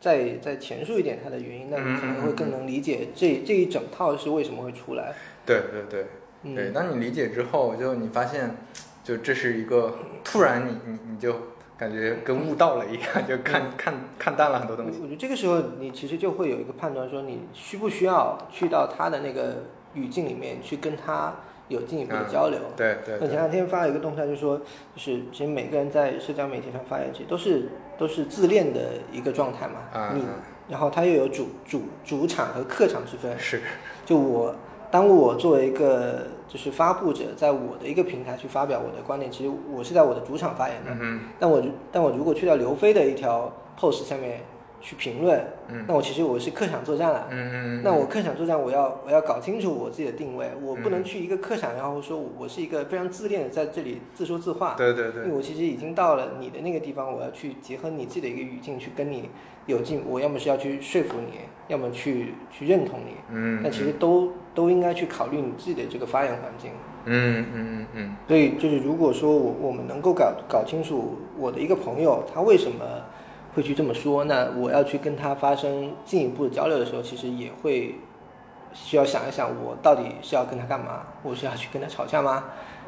再再前述一点它的原因，那你可能会更能理解这这一整套是为什么会出来。对对对。嗯对，当你理解之后，就你发现，就这是一个突然你你你就感觉跟悟道了一样，就看看看淡了很多东西。我觉得这个时候你其实就会有一个判断，说你需不需要去到他的那个语境里面去跟他有进一步的交流。对对对，我前两天发了一个动态，就说，就是其实每个人在社交媒体上发言，其实都是都是自恋的一个状态嘛。你然后它又有主主主场和客场之分。是，就我当我作为一个就是发布者，在我的一个平台去发表我的观点，其实我是在我的主场发言的。嗯但我但我如果去到刘飞的一条 post 下面去评论，嗯那我其实我是客场作战了。嗯嗯，那我客场作战，我要我要搞清楚我自己的定位，我不嗯能去一个客场，然后说我是一个非常自恋的在这里自说自话。对对对因为我其实已经到了你的那个地方，我要去结合你自己的一个语境去跟你有进，我要么是要去说服你，要么去去认同你。嗯，但其实都都应该去考虑你自己的这个发言环境。嗯嗯嗯嗯所以就是如果说我我们能够搞搞清楚我的一个朋友他为什么会去这么说，那我要去跟他发生进一步的交流的时候，其实也会需要想一想，我到底是要跟他干嘛？我是要去跟他吵架吗？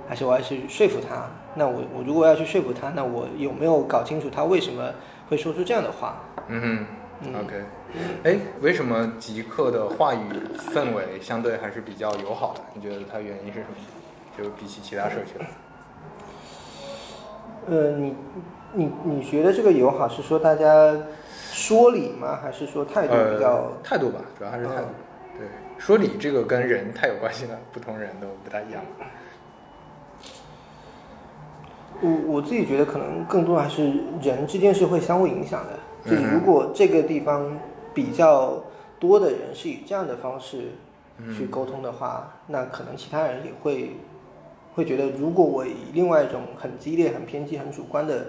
还是我要去说服他？那我我如果要去说服他，那我有没有搞清楚他为什么会说出这样的话？嗯嗯哼，OK，哎，为什么极客的话语氛围相对还是比较友好的？你觉得它原因是什么？就比起其他社群，呃，你你你觉得这个友好是说大家说理吗？还是说态度比较？呃，态度吧，主要还是态度。嗯对，说理这个跟人太有关系了，不同人都不太一样。我我自己觉得可能更多还是人之间是会相互影响的。就如果这个地方比较多的人是以这样的方式嗯去沟通的话，那可能其他人也会会觉得，如果我以另外一种很激烈、很偏激、很主观的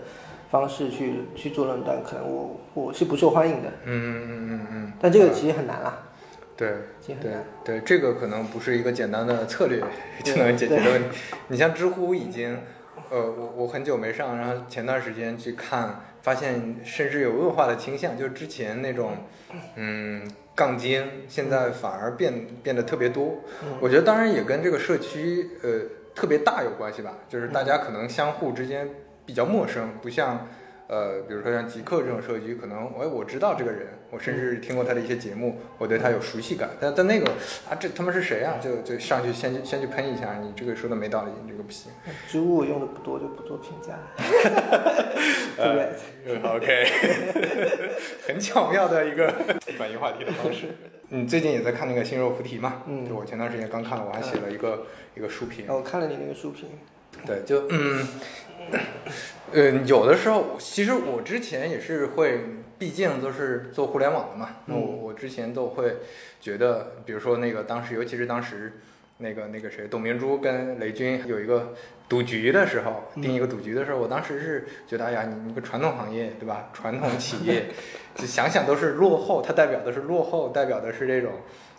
方式去去做论断，可能我我是不受欢迎的。嗯嗯嗯嗯嗯。但这个其实很难啦，对对其实很难。对，这个可能不是一个简单的策略就能解决的问题。你像知乎已经，呃，我我很久没上，然后前段时间去看，发现甚至有恶化的倾向，就是之前那种，嗯，杠精，现在反而变变得特别多。嗯我觉得当然也跟这个社区呃特别大有关系吧，就是大家可能相互之间比较陌生，不像。呃，比如说像极客这种社区，可能哎我知道这个人，我甚至听过他的一些节目，我对他有熟悉感。但但那个啊，这他们是谁啊？就就上去先去先去喷一下，你这个说的没道理，你这个不行。植物我用的不多，就不做评价。对 不对？呃 OK，很巧妙的一个 转移话题的方式。你最近也在看那个《心若菩提》嘛？嗯就我前段时间刚看了，我还写了一个一个书评哦。我看了你那个书评，对，就嗯，呃，有的时候，其实我之前也是会，毕竟都是做互联网的嘛，那我嗯我之前都会觉得，比如说那个当时，尤其是当时那个那个谁，董明珠跟雷军有一个赌局的时候，定一个赌局的时候，我当时是觉得，哎呀，你一个传统行业对吧？传统企业，就想想都是落后，它代表的是落后，代表的是这种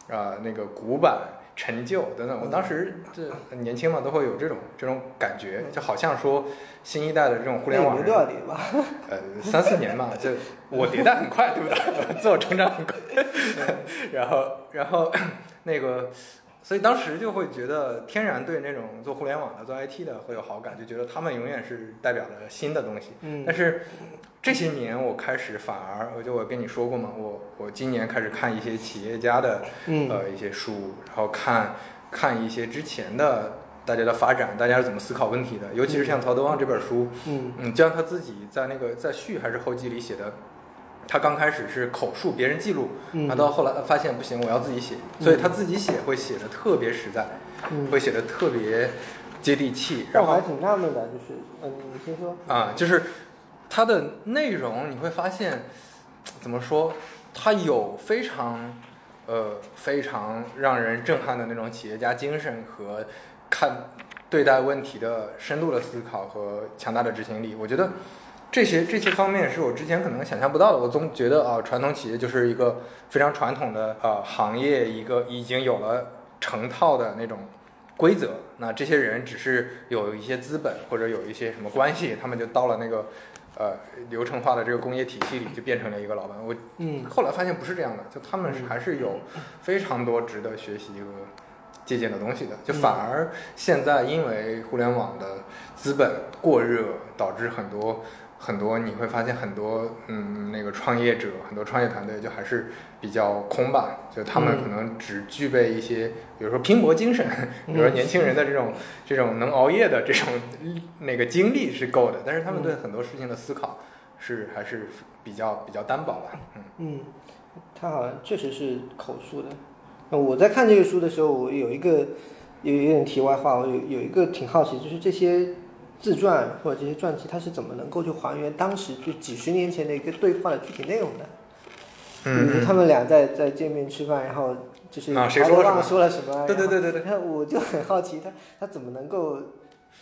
啊、那个古板。陈旧等等，我当时这很年轻嘛，都会有这种这种感觉，就好像说新一代的这种互联网人那也没多，少年吧？呃，三四年嘛，就我迭代很快，对不对？自我成长很快，然后然后那个，所以当时就会觉得天然对那种做互联网的、做 IT 的会有好感，就觉得他们永远是代表了新的东西。嗯。但是这些年我开始反而，我就我跟你说过嘛，我我今年开始看一些企业家的嗯。呃一些书，然后看看一些之前的大家的发展，大家是怎么思考问题的，尤其是像曹德旺这本书，嗯。嗯，就像他自己在那个在序还是后记里写的，他刚开始是口述别人记录，嗯然后到后来发现不行，我要自己写，所以他自己写会写的特别实在，嗯会写的特别接地气，然后但我还挺纳闷的，就是，嗯，你先说。啊，就是它的内容你会发现，怎么说，它有非常呃非常让人震撼的那种企业家精神和看对待问题的深度的思考和强大的执行力。我觉得这些这些方面是我之前可能想象不到的。我总觉得啊、传统企业就是一个非常传统的呃行业，一个已经有了成套的那种规则。那这些人只是有一些资本或者有一些什么关系，他们就到了那个呃流程化的这个工业体系里，就变成了一个老板。我嗯后来发现不是这样的，就他们是还是有非常多值得学习和借鉴的东西的。就反而现在因为互联网的资本过热，导致很多很多你会发现很多嗯那个创业者，很多创业团队就还是比较空吧，就他们嗯可能只具备一些，比如说拼搏精神，比如说年轻人的这种这种能熬夜的这种那个精力是够的，但是他们对很多事情的思考是还是比较比较单薄吧，嗯。嗯，他好像确实是口述的。那我在看这个书的时候，我有一个有有点题外话，我有有一个挺好奇，就是这些自传或者这些传记，它是怎么能够去还原当时就几十年前的一个对话的具体内容的？比如说嗯，他们俩在在见面吃饭，然后就是啊谁说了什么说了什么？对对对对对，然后我就 很好奇他他怎么能够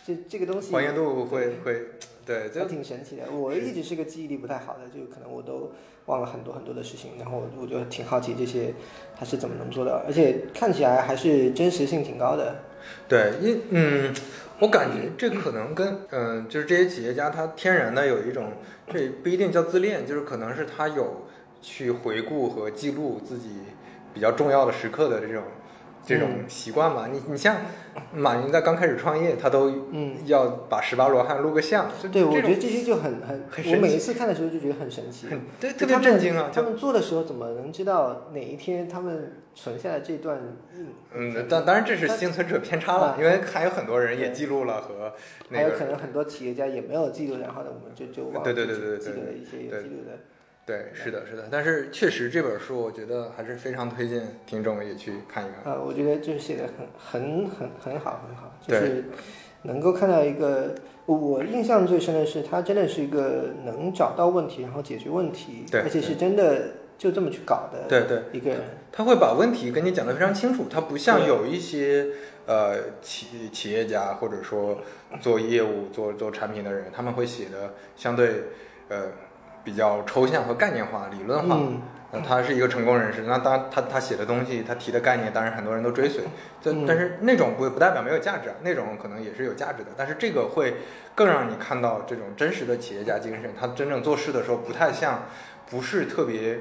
这这个东西还原度会会，对，就挺神奇的。我一直是个记忆力不太好的，就可能我都忘了很多很多的事情，然后我我就挺好奇这些他是怎么能做到，而且看起来还是真实性挺高的。对，因嗯，我感觉这可能跟嗯、就是这些企业家他天然的有一种，这不一定叫自恋，就是可能是他有去回顾和记录自己比较重要的时刻的这种这种习惯吧。你你像马云在刚开始创业，他都嗯，要把十八罗汉录个像，对，我觉得这些就很很，很神奇我每一次看的时候就觉得很神奇。很对特别震惊啊！他们做的时候怎么能知道哪一天他们存下来这段？嗯，嗯，当当然这是幸存者偏差了啊，因为还有很多人也记录了和那个还有可能很多企业家也没有记录，然后呢，我们就就忘了对对对对对记录了一些有记录的。对，是的，是的，但是确实这本书，我觉得还是非常推荐听众也去看一看。啊，我觉得就是写的很很很很好很好，就对。是能够看到一个，我印象最深的是他真的是一个能找到问题然后解决问题，而且是真的就这么去搞的对对，一个人。他会把问题跟你讲得非常清楚，他不像有一些呃企企业家或者说做业务做做产品的人，他们会写的相对呃比较抽象和概念化、理论化。嗯呃，他是一个成功人士，那当然他他写的东西，他提的概念，当然很多人都追随。但嗯但是那种不不代表没有价值啊，那种可能也是有价值的。但是这个会更让你看到这种真实的企业家精神，他真正做事的时候不太像，不是特别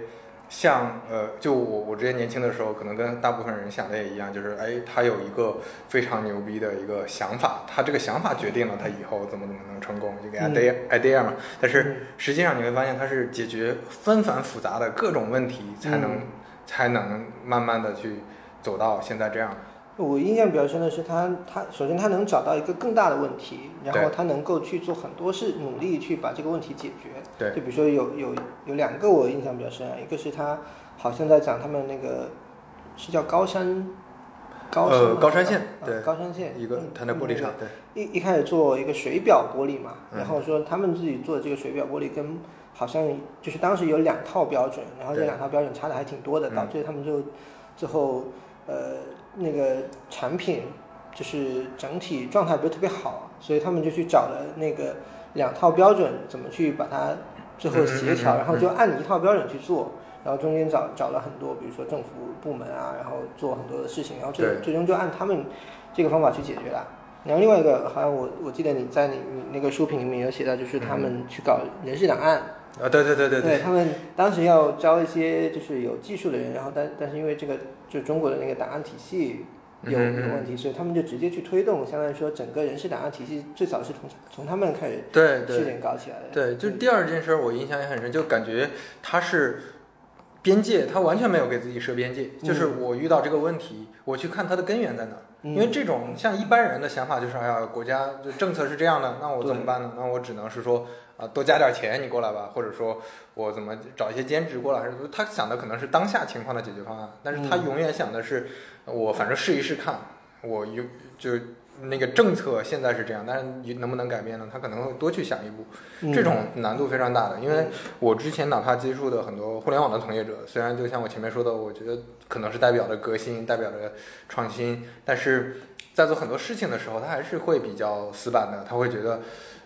像呃，就我我之前年轻的时候，可能跟大部分人想的也一样，就是哎，他有一个非常牛逼的一个想法，他这个想法决定了他以后怎么怎么能成功，就给嗯 idea、idea 嘛。但是实际上你会发现，他是解决纷繁复杂的各种问题，才能、嗯才能慢慢的去走到现在这样。我印象比较深的是他，他首先他能找到一个更大的问题，然后他能够去做很多事，努力去把这个问题解决。对。就比如说有有有两个我印象比较深啊，一个是他好像在讲他们那个是叫高山，高山吗？呃高山线啊对。高山线。一个它的玻璃厂，对，一一开始做一个水表玻璃嘛，嗯。然后说他们自己做的这个水表玻璃跟好像就是当时有两套标准，然后这两套标准差的还挺多的，嗯导致他们就最后呃那个产品就是整体状态不是特别好，所以他们就去找了那个两套标准怎么去把它最后协调，然后就按一套标准去做。然后中间找找了很多，比如说政府部门啊，然后做很多的事情，然后最对最终就按他们这个方法去解决了。然后另外一个，好像我我记得你在你你那个书评里面有写到，就是他们去搞人事档案，啊，对对对对对，他们当时要招一些就是有技术的人，然后但但是因为这个就中国的那个档案体系有有问题，所以他们就直接去推动，相当于说整个人事档案体系最早是从从他们开始对对试点搞起来的。对，就是第二件事儿，我印象也很深，就感觉他是边界，他完全没有给自己设边界，就是我遇到这个问题，我去看它的根源在哪儿。因为这种像一般人的想法就是，哎呀，国家就政策是这样的，那我怎么办呢？那我只能是说啊，多加点钱，你过来吧，或者说我怎么找一些兼职过来，还是他想的可能是当下情况的解决方案，但是他永远想的是，我反正试一试看，我有就那个政策现在是这样，但是你能不能改变呢？他可能会多去想一步，嗯这种难度非常大的。因为我之前哪怕接触的很多互联网的从业者，虽然就像我前面说的，我觉得可能是代表着革新，代表着创新，但是在做很多事情的时候，他还是会比较死板的，他会觉得。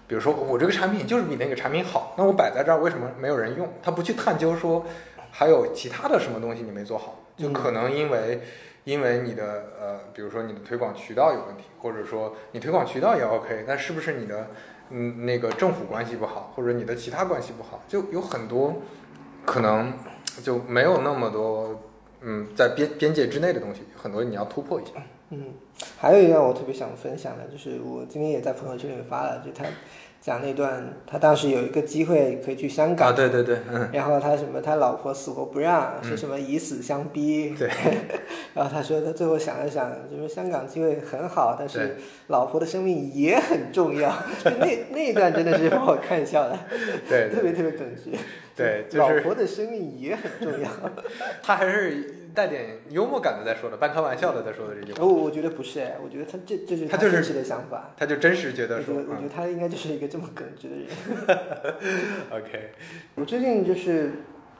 比如说，我这个产品就是比那个产品好，那我摆在这儿为什么没有人用？他不去探究说还有其他的什么东西你没做好，就可能因为因为你的呃，比如说你的推广渠道有问题，或者说你推广渠道也 OK，但是不是你的嗯那个政府关系不好，或者你的其他关系不好，就有很多可能就没有那么多嗯在边边界之内的东西，很多你要突破一下。嗯，还有一段我特别想分享的，就是我今天也在朋友圈里面发了，就他讲那段，他当时有一个机会可以去香港，啊，对对对，嗯，然后他什么，他老婆死活不让，嗯说什么以死相逼。对。然后他说他最后想了想，就是香港机会很好，但是老婆的生命也很重要。那那一段真的是把我看笑了，对特别特别耿直。对，就老婆的生命也很重要。他还是带点幽默感的在说的，半开玩笑的在说的这句话，我我觉得不是哎，我觉得他这这是他真实的想法。他就真实觉得说，觉得我觉嗯得他应该就是一个这么耿直的人。OK，我最近就是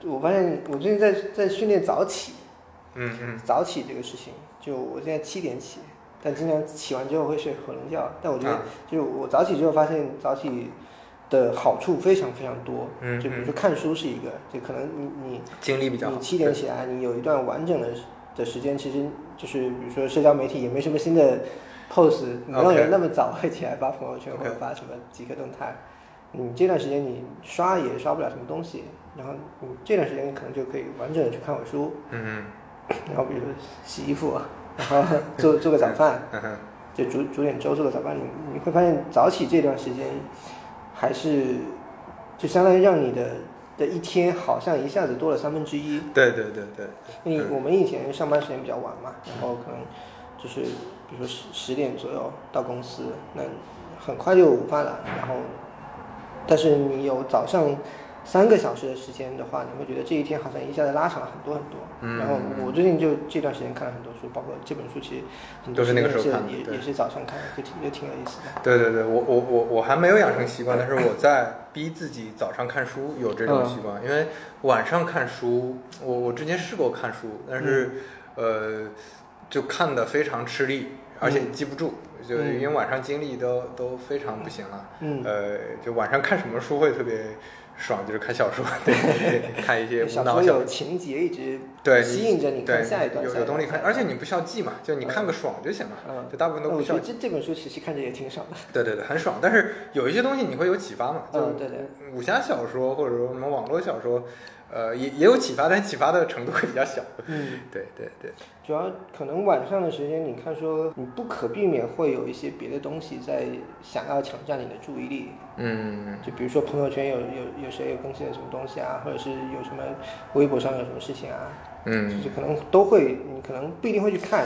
我发现我最近在在训练早起。嗯嗯，早起这个事情，就我现在七点起，但经常起完之后会睡回笼觉。但我觉得啊，就是我早起之后发现早起的好处非常非常多。嗯就比如说看书是一个，就可能你你精力比较好，你七点起来，你有一段完整的的时间，其实就是比如说社交媒体也没什么新的 post，没有人那么早会起来发朋友圈或者发什么即刻动态。你这段时间你刷也刷不了什么东西，然后你这段时间你可能就可以完整的去看会儿书。嗯然后比如说洗衣服，然后做做个早饭，就煮煮点粥做个早饭，你你会发现早起这段时间，还是就相当于让你的的一天好像一下子多了三分之一。对对对对，因为我们以前上班时间比较晚嘛，然后可能就是比如说十十点左右到公司，那很快就午饭了，然后但是你有早上三个小时的时间的话，你会觉得这一天好像一下子拉长了很多很多。嗯然后我最近就这段时间看了很多书，包括这本书，其实很多都是那个时候看的也也是早上看的，就挺就挺有意思的。对对对，我我我我还没有养成习惯，但是我在逼自己早上看书，有这种习惯。因为晚上看书，我我之前试过看书，但是、呃，就看的非常吃力，而且记不住，就嗯因为晚上精力都都非常不行了。嗯，呃，就晚上看什么书会特别爽，就是看小说，对，对看一些无小说有。情节一直对，吸引着你看下一段，有有动力看，而且你不需要记嘛，就你看个爽就行了，嗯就大部分都不需要这这本书其实看着也挺爽的。对对对，很爽。但是有一些东西你会有启发嘛？就嗯对对武侠小说或者说什么网络小说，呃，也也有启发，但启发的程度会比较小。嗯。对对对，主要可能晚上的时间，你看说你不可避免会有一些别的东西在想要抢占你的注意力，嗯就比如说朋友圈有有有谁有更新了什么东西啊，或者是有什么微博上有什么事情啊，嗯就嗯，是可能都会，你可能不一定会去看，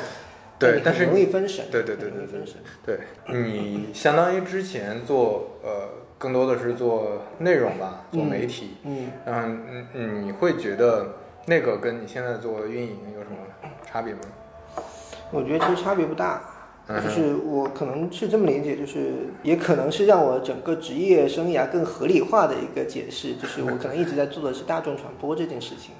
对但是容易分神，对对对很容易对对分神，对你相当于之前做呃，更多的是做内容吧，做媒体，嗯，嗯嗯嗯，你会觉得那个跟你现在做运营有什么差别吗？我觉得其实差别不大。就是我可能是这么理解，就是也可能是让我整个职业生涯更合理化的一个解释，就是我可能一直在做的是大众传播这件事情，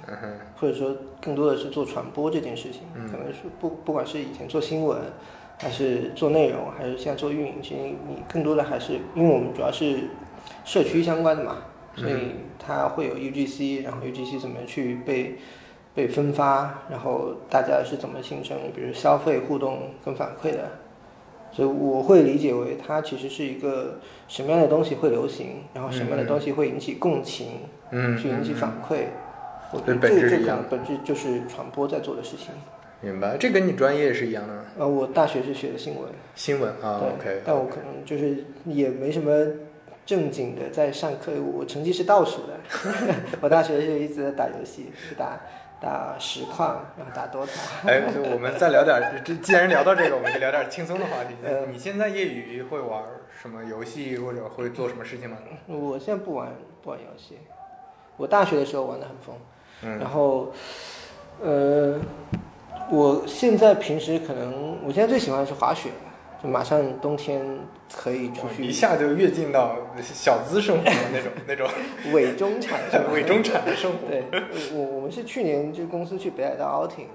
或者说更多的是做传播这件事情，嗯可能是不不管是以前做新闻，还是做内容，还是现在做运营，其实你你更多的还是因为我们主要是社区相关的嘛，所以它会有 UGC，然后 UGC 怎么去被被分发，然后大家是怎么形成，比如消费互动跟反馈的。所以我会理解为它其实是一个什么样的东西会流行，然后什么样的东西会引起共情，嗯，去引起嗯反馈。我觉得这这可本质一样能本质就是传播在做的事情。明白，这跟你专业是一样的，呃，我大学是学的新闻，新闻啊对，OK，但我可能就是也没什么正经的在上课，我成绩是倒数的。我大学就一直在打游戏，是打打实况，然后打 DOTA。哎，就我们再聊点，这既然聊到这个，我们就聊点轻松的话题。呃 你现在业余会玩什么游戏，或者会做什么事情吗？我现在不玩不玩游戏，我大学的时候玩的很疯，嗯然后呃，我现在平时可能，我现在最喜欢的是滑雪，就马上冬天可以出去一下就跃进到小资生活的那种 那种伪中产 伪中产的生活。对，我我们是去年就公司去北海道 outing，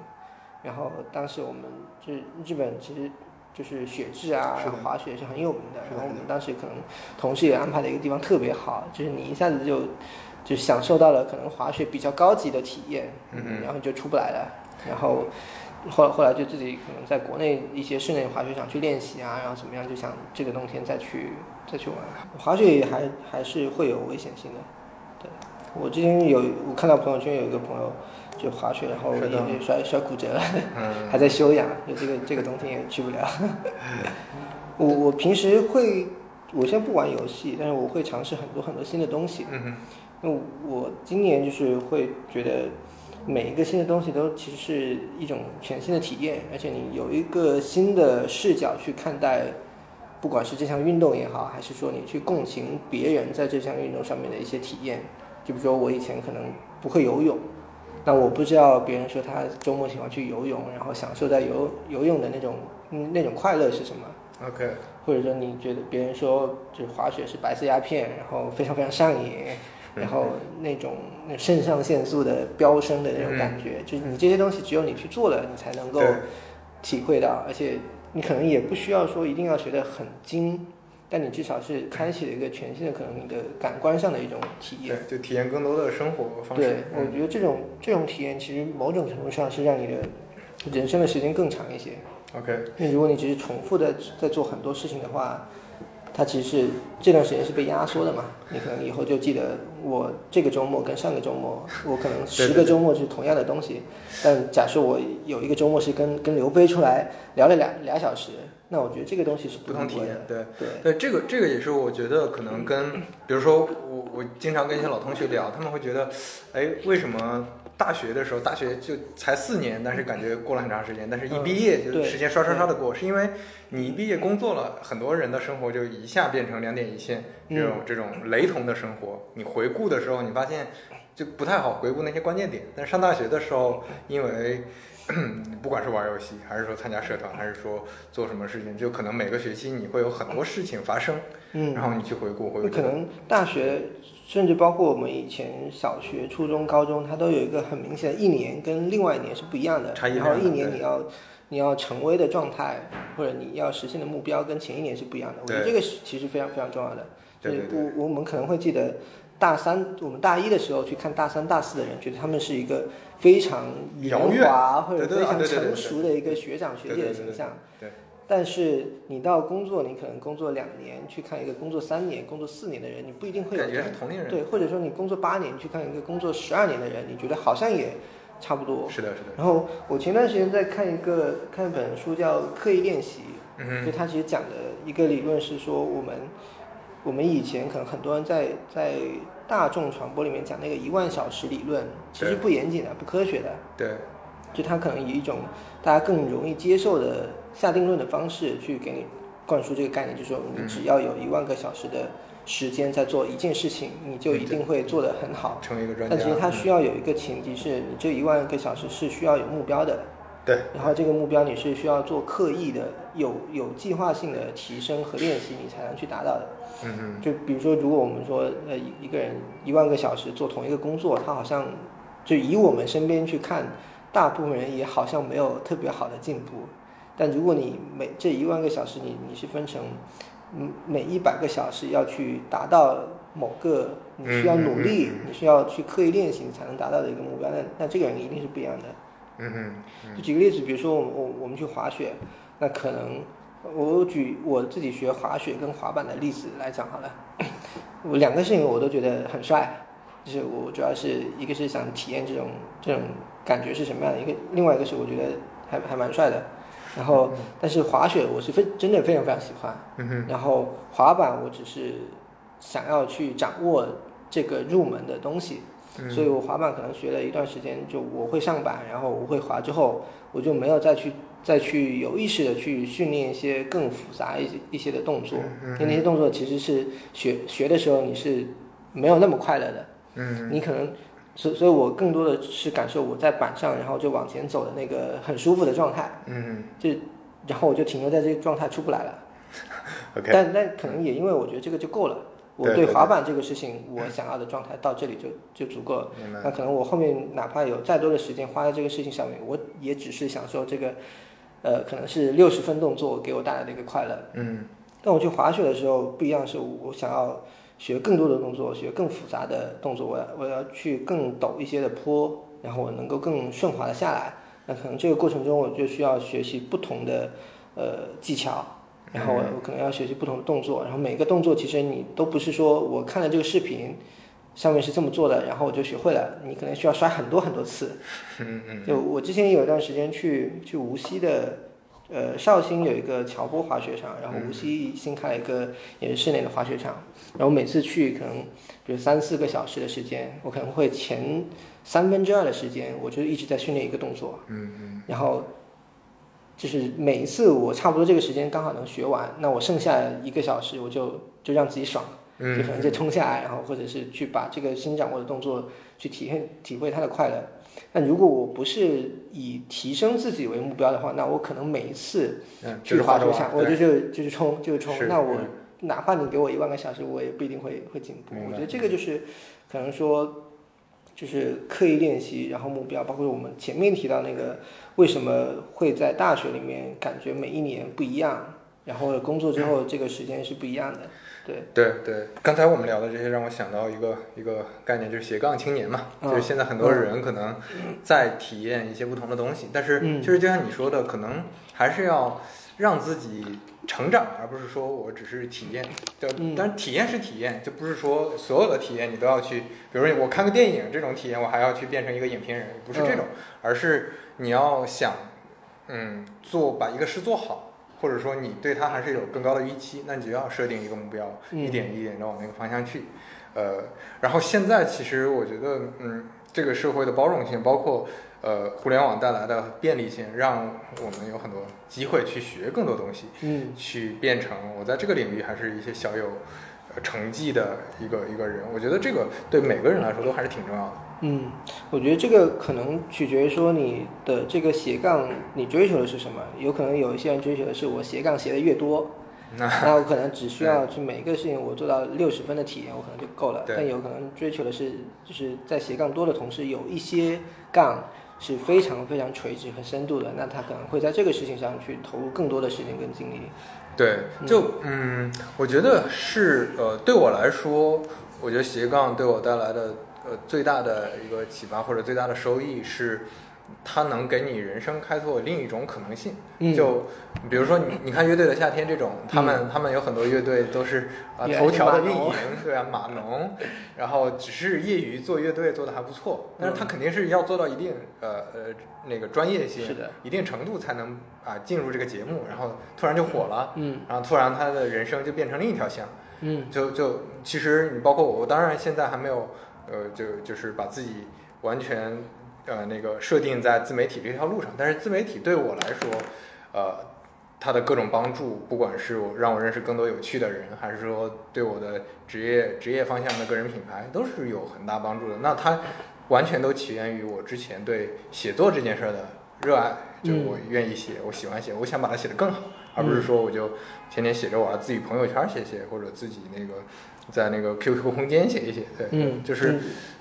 然后当时我们就是日本其实就是雪质啊然后，滑雪是很有名的。然后我们当时可能同事也安排了一个地方特别好，就是你一下子就就享受到了可能滑雪比较高级的体验，嗯哼然后你就出不来了。然后后后来就自己可能在国内一些室内滑雪场去练习啊，然后怎么样，就想这个冬天再去再去玩。滑雪还还是会有危险性的。对，我之前有我看到朋友圈有一个朋友就滑雪，然后摔摔骨折了，嗯 还在休养，就这个这个冬天也去不了。我我平时会，我现在不玩游戏，但是我会尝试很多很多新的东西。嗯哼，那我今年就是会觉得每一个新的东西都其实是一种全新的体验，而且你有一个新的视角去看待，不管是这项运动也好，还是说你去共情别人在这项运动上面的一些体验。就比如说我以前可能不会游泳，那我不知道别人说他周末喜欢去游泳，然后享受在游游泳的那种嗯那种快乐是什么。，OK，或者说你觉得别人说就是滑雪是白色鸦片，然后非常非常上瘾，然后那种那肾上腺素的飙升的那种感觉，就是你这些东西只有你去做了，你才能够体会到，而且你可能也不需要说一定要学得很精，但你至少是开启了一个全新的可能你的感官上的一种体验。对，就体验更多的生活方式。对，我嗯觉得这种这种体验其实某种程度上是让你的人生的时间更长一些。，OK，那如果你只是重复的在做很多事情的话，它其实是这段时间是被压缩的嘛。你可能以后就记得我这个周末跟上个周末，我可能十个周末是同样的东西，但假设我有一个周末是跟跟刘飞出来聊了俩俩小时，那我觉得这个东西是不同体验。，对。对，对，这个这个也是我觉得可能跟，比如说我我经常跟一些老同学聊，他们会觉得，哎，为什么大学的时候，大学就才四年，但是感觉过了很长时间，但是一嗯毕业就时间刷刷刷的过，是因为你一毕业工作了，很多人的生活就一下变成两点一线，这种这种雷同的生活，你回顾的时候，你发现就不太好回顾那些关键点，但是上大学的时候，因为 不管是玩游戏，还是说参加社团，还是说做什么事情，就可能每个学期你会有很多事情发生，嗯，然后你去回顾，会那可能大学，甚至包括我们以前小学、初中、高中，它都有一个很明显的一年跟另外一年是不一样的。差异然后一年你要你要成为的状态，或者你要实现的目标跟前一年是不一样的。我觉得这个是其实非常非常重要的。就是对对对我我们可能会记得大三，我们大一的时候去看大三、大四的人，觉得他们是一个非常圆滑或者非常成熟的一个学长学姐对对对对的形象。对但是你到工作，你可能工作两年，去看一个工作三年、工作四年的人，你不一定会有感觉是同龄人，对，或者说你工作八年，去看一个工作十二年的人，你觉得好像也差不多。是的，是的，然后我前段时间在看一个看一本书叫《刻意练习》，嗯，就它其实讲的一个理论是说，我们我们以前可能很多人在在大众传播里面讲那个一万小时理论，其实不严谨的、不科学的。对，就他可能以一种大家更容易接受的下定论的方式去给你灌输这个概念，就是说你只要有一万个小时的时间在做一件事情，你就一定会做得很好。成为一个专家，但其实它嗯需要有一个前提是，你这一万个小时是需要有目标的，对，然后这个目标你是需要做刻意的、有有计划性的提升和练习，你才能去达到的。嗯嗯，就比如说，如果我们说，呃，一一个人一万个小时做同一个工作，他好像就以我们身边去看，大部分人也好像没有特别好的进步。但如果你每这一万个小时你，你是分成，嗯，每一百个小时要去达到某个你需要努力，嗯嗯嗯你需要去刻意练习你才能达到的一个目标，那那这个人一定是不一样的。嗯嗯，就举个例子，比如说我我我们去滑雪，那可能我举我自己学滑雪跟滑板的例子来讲好了。我两个事情我都觉得很帅，就是我主要是一个是想体验这种这种感觉是什么样的，一个另外一个是我觉得还还蛮帅的。然后，但是滑雪我是非真的非常非常喜欢，然后滑板我只是想要去掌握这个入门的东西，嗯。所以我滑板可能学了一段时间，就我会上板，然后我会滑之后，我就没有再去再去有意识的去训练一些更复杂一些一些的动作，嗯因为那些动作其实是学学的时候你是没有那么快乐的，嗯你可能所所以，我更多的是感受我在板上，然后就往前走的那个很舒服的状态，嗯就然后我就停留在这个状态出不来了。OK，但但可能也因为我觉得这个就够了，我对滑板这个事情，我想要的状态到这里就就足够了。那可能我后面哪怕有再多的时间花在这个事情上面，我也只是享受这个，呃，可能是六十分动作给我带来的一个快乐。嗯但我去滑雪的时候不一样，是我想要学更多的动作，学更复杂的动作，我要我要去更陡一些的坡，然后我能够更顺滑的下来。那可能这个过程中我就需要学习不同的呃技巧，然后我我可能要学习不同的动作，然后每个动作其实你都不是说我看了这个视频。上面是这么做的，然后我就学会了。你可能需要摔很多很多次。嗯嗯就我之前有一段时间去去无锡的，呃，绍兴有一个乔波滑雪场，然后无锡新开了一个也是室内的滑雪场，然后每次去可能比如三四个小时的时间，我可能会前三分之二的时间我就一直在训练一个动作，嗯嗯然后就是每一次我差不多这个时间刚好能学完，那我剩下一个小时我就就让自己爽。就可能就冲下来，然后或者是去把这个新掌握的动作去体验体会它的快乐。那如果我不是以提升自己为目标的话，那我可能每一次嗯，去滑雪场，我就对就就是冲就是冲。那我嗯哪怕你给我一万个小时，我也不一定会会进步。我觉得这个就是可能说。就是刻意练习，然后目标，包括我们前面提到那个，为什么会在大学里面感觉每一年不一样，然后工作之后这个时间是不一样的，对，对对，刚才我们聊的这些让我想到一个一个概念，就是斜杠青年嘛，嗯。就是现在很多人可能在体验一些不同的东西，但是嗯。就是就像你说的，可能还是要让自己成长，而不是说我只是体验。就嗯。但是体验是体验，就不是说所有的体验你都要去，比如说我看个电影这种体验，我还要去变成一个影评人，不是这种，而是你要想，嗯，做把一个事做好。或者说你对它还是有更高的预期，那你就要设定一个目标，嗯一点一点的往那个方向去。呃，然后现在其实我觉得，嗯，这个社会的包容性，包括呃互联网带来的便利性，让我们有很多机会去学更多东西，嗯去变成我在这个领域还是一些小有呃成绩的一个一个人。我觉得这个对每个人来说都还是挺重要的。嗯，我觉得这个可能取决于说你的这个斜杠你追求的是什么，有可能有一些人追求的是我斜杠斜的越多，那我可能只需 要去每一个事情我做到六十分的体验，我可能就够了。但有可能追求的是就是在斜杠多的同时，有一些杠是非常非常垂直和深度的，那他可能会在这个事情上去投入更多的时间跟精力。对，就嗯，我觉得是呃，对我来说，我觉得斜杠对我带来的呃最大的一个启发或者最大的收益是，它能给你人生开拓另一种可能性。嗯。就比如说你你看乐队的夏天这种，他们、他们有很多乐队都是啊、头条的运营，对啊码农，然后只是业余做乐队做的还不错，但是他肯定是要做到一定呃呃那个专业性，是的。一定程度才能啊进入这个节目，然后突然就火了。嗯。然后突然他的人生就变成另一条线了，嗯。就就其实你包括我，我当然现在还没有，呃，就就是把自己完全呃那个设定在自媒体这条路上，但是自媒体对我来说，呃，它的各种帮助，不管是我让我认识更多有趣的人，还是说对我的职业职业方向的个人品牌，都是有很大帮助的。那它完全都起源于我之前对写作这件事儿的热爱，就嗯我愿意写，我喜欢写，我想把它写得更好，而不是说我就天天写着我要自己朋友圈写写，或者自己那个在那个 QQ 空间写一写，对，嗯，就是嗯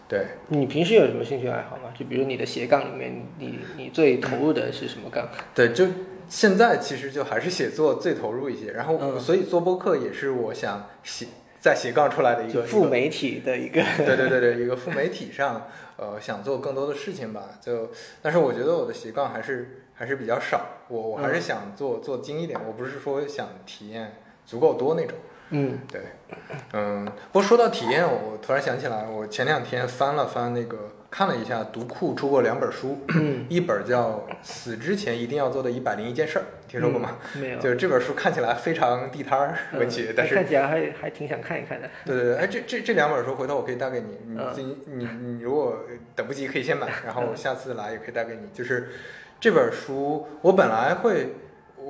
对。你平时有什么兴趣爱好吗？就比如你的斜杠里面，你你最投入的是什么杠？对，就现在其实就还是写作最投入一些，然后嗯所以做播客也是我想写在斜杠出来的一个副媒体的一个，对对对对，一个副媒体上，呃，想做更多的事情吧。就，但是我觉得我的斜杠还是还是比较少，我我还是嗯想做做精一点，我不是说想体验足够多那种。嗯对，嗯，不过说到体验，我突然想起来，我前两天翻了翻那个，看了一下读库出过两本书，嗯，一本叫《死之前一定要做的一百零一件事儿》，听说过吗？嗯？没有，就是这本书看起来非常地摊儿文学，嗯但是看起来还还挺想看一看的。对对对，哎，这这这两本书回头我可以带给你，你嗯自己你你如果等不及可以先买，然后下次来也可以带给你。就是这本书，我本来会。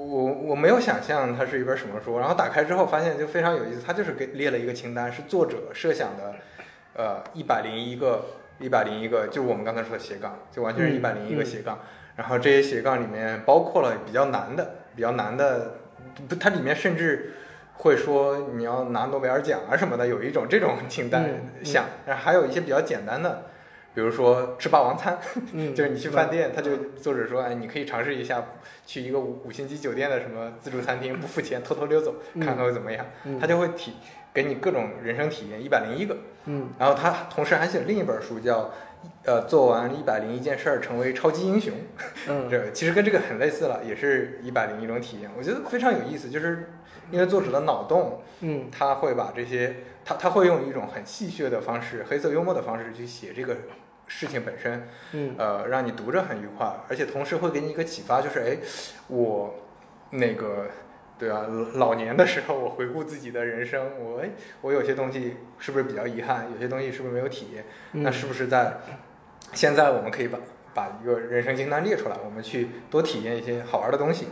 我我没有想象它是一本什么书，然后打开之后发现就非常有意思，它就是给列了一个清单，是作者设想的，呃，一百零一个一百零一个，就是我们刚才说的斜杠，就完全是一嗯百零一个嗯斜杠。然后这些斜杠里面包括了比较难的，比较难的，不，它里面甚至会说你要拿诺贝尔奖啊什么的，有一种这种清单嗯嗯项。然后还有一些比较简单的，比如说吃霸王餐，嗯，就是你去饭店，他就作者说，哎，你可以尝试一下去一个五五星级酒店的什么自助餐厅，不付钱，偷偷溜走，嗯看看会怎么样。嗯他就会体给你各种人生体验，一百零一个。嗯然后他同时还写另一本书，叫呃，做完一百零一件事儿，成为超级英雄。嗯 这其实跟这个很类似了，也是一百零一种体验。我觉得非常有意思，就是因为作者的脑洞，嗯他会把这些，他他会用一种很戏谑的方式，黑色幽默的方式去写这个事情本身。嗯呃，让你读着很愉快，而且同时会给你一个启发，就是哎，我那个对啊，老年的时候我回顾自己的人生，我哎，我有些东西是不是比较遗憾，有些东西是不是没有体验？嗯那是不是在现在我们可以把把一个人生清单列出来，我们去多体验一些好玩的东西？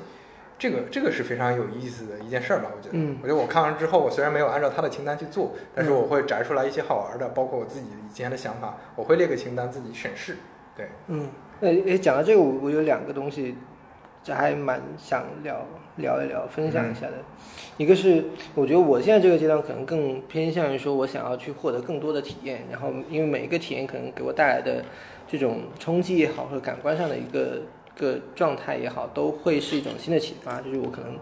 这个这个是非常有意思的一件事儿吧？我觉得，嗯我觉得我看完之后，我虽然没有按照他的清单去做，但是我会摘出来一些好玩的，包括我自己以前的想法，我会列个清单自己审视。对，嗯，那诶，讲到这个，我我有两个东西，这还蛮想聊聊一聊，分享一下的。一个是我觉得我现在这个阶段可能更偏向于说，我想要去获得更多的体验，然后因为每一个体验可能给我带来的这种冲击也好，或者感官上的一个个状态也好，都会是一种新的启发，就是我可能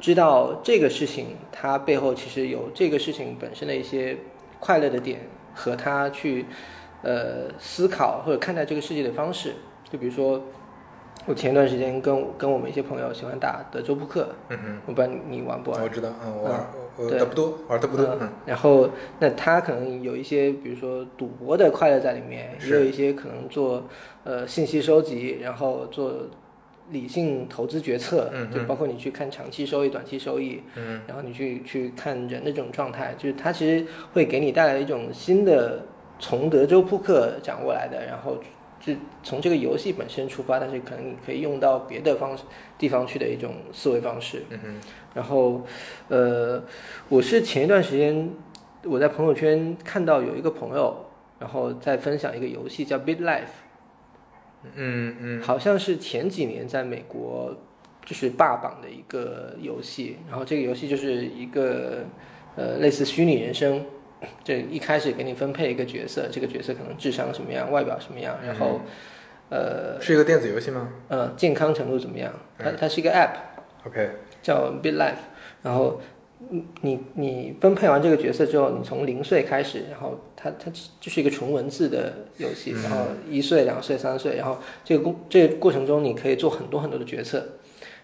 知道这个事情它背后其实有这个事情本身的一些快乐的点和他去呃思考或者看待这个世界的方式。就比如说，我前段时间跟跟我们一些朋友喜欢打德州扑克，嗯哼。我不知道你玩不玩我。知道，嗯，我玩嗯我对。的不多，玩的不多，嗯嗯，然后，那他可能有一些，比如说赌博的快乐在里面，也有一些可能做呃信息收集，然后做理性投资决策，就包括你去看长期收益、短期收益，嗯，然后你去去看人的这种状态，就是它其实会给你带来一种新的从德州扑克掌握来的，然后就从这个游戏本身出发，但是可能你可以用到别的方式地方去的一种思维方式。嗯哼，然后，呃，我是前一段时间我在朋友圈看到有一个朋友，然后在分享一个游戏叫 Bit Life，嗯嗯，好像是前几年在美国就是霸榜的一个游戏。然后这个游戏就是一个呃类似虚拟人生，这一开始给你分配一个角色，这个角色可能智商什么样，外表什么样，然后呃是一个电子游戏吗呃健康程度怎么样。它它是一个 App。？OK，叫 Bit Life，然后嗯你你分配完这个角色之后，你从零岁开始，然后它它就是一个纯文字的游戏，然后一岁、两岁、三岁，然后这个过这个过程中你可以做很多很多的决策，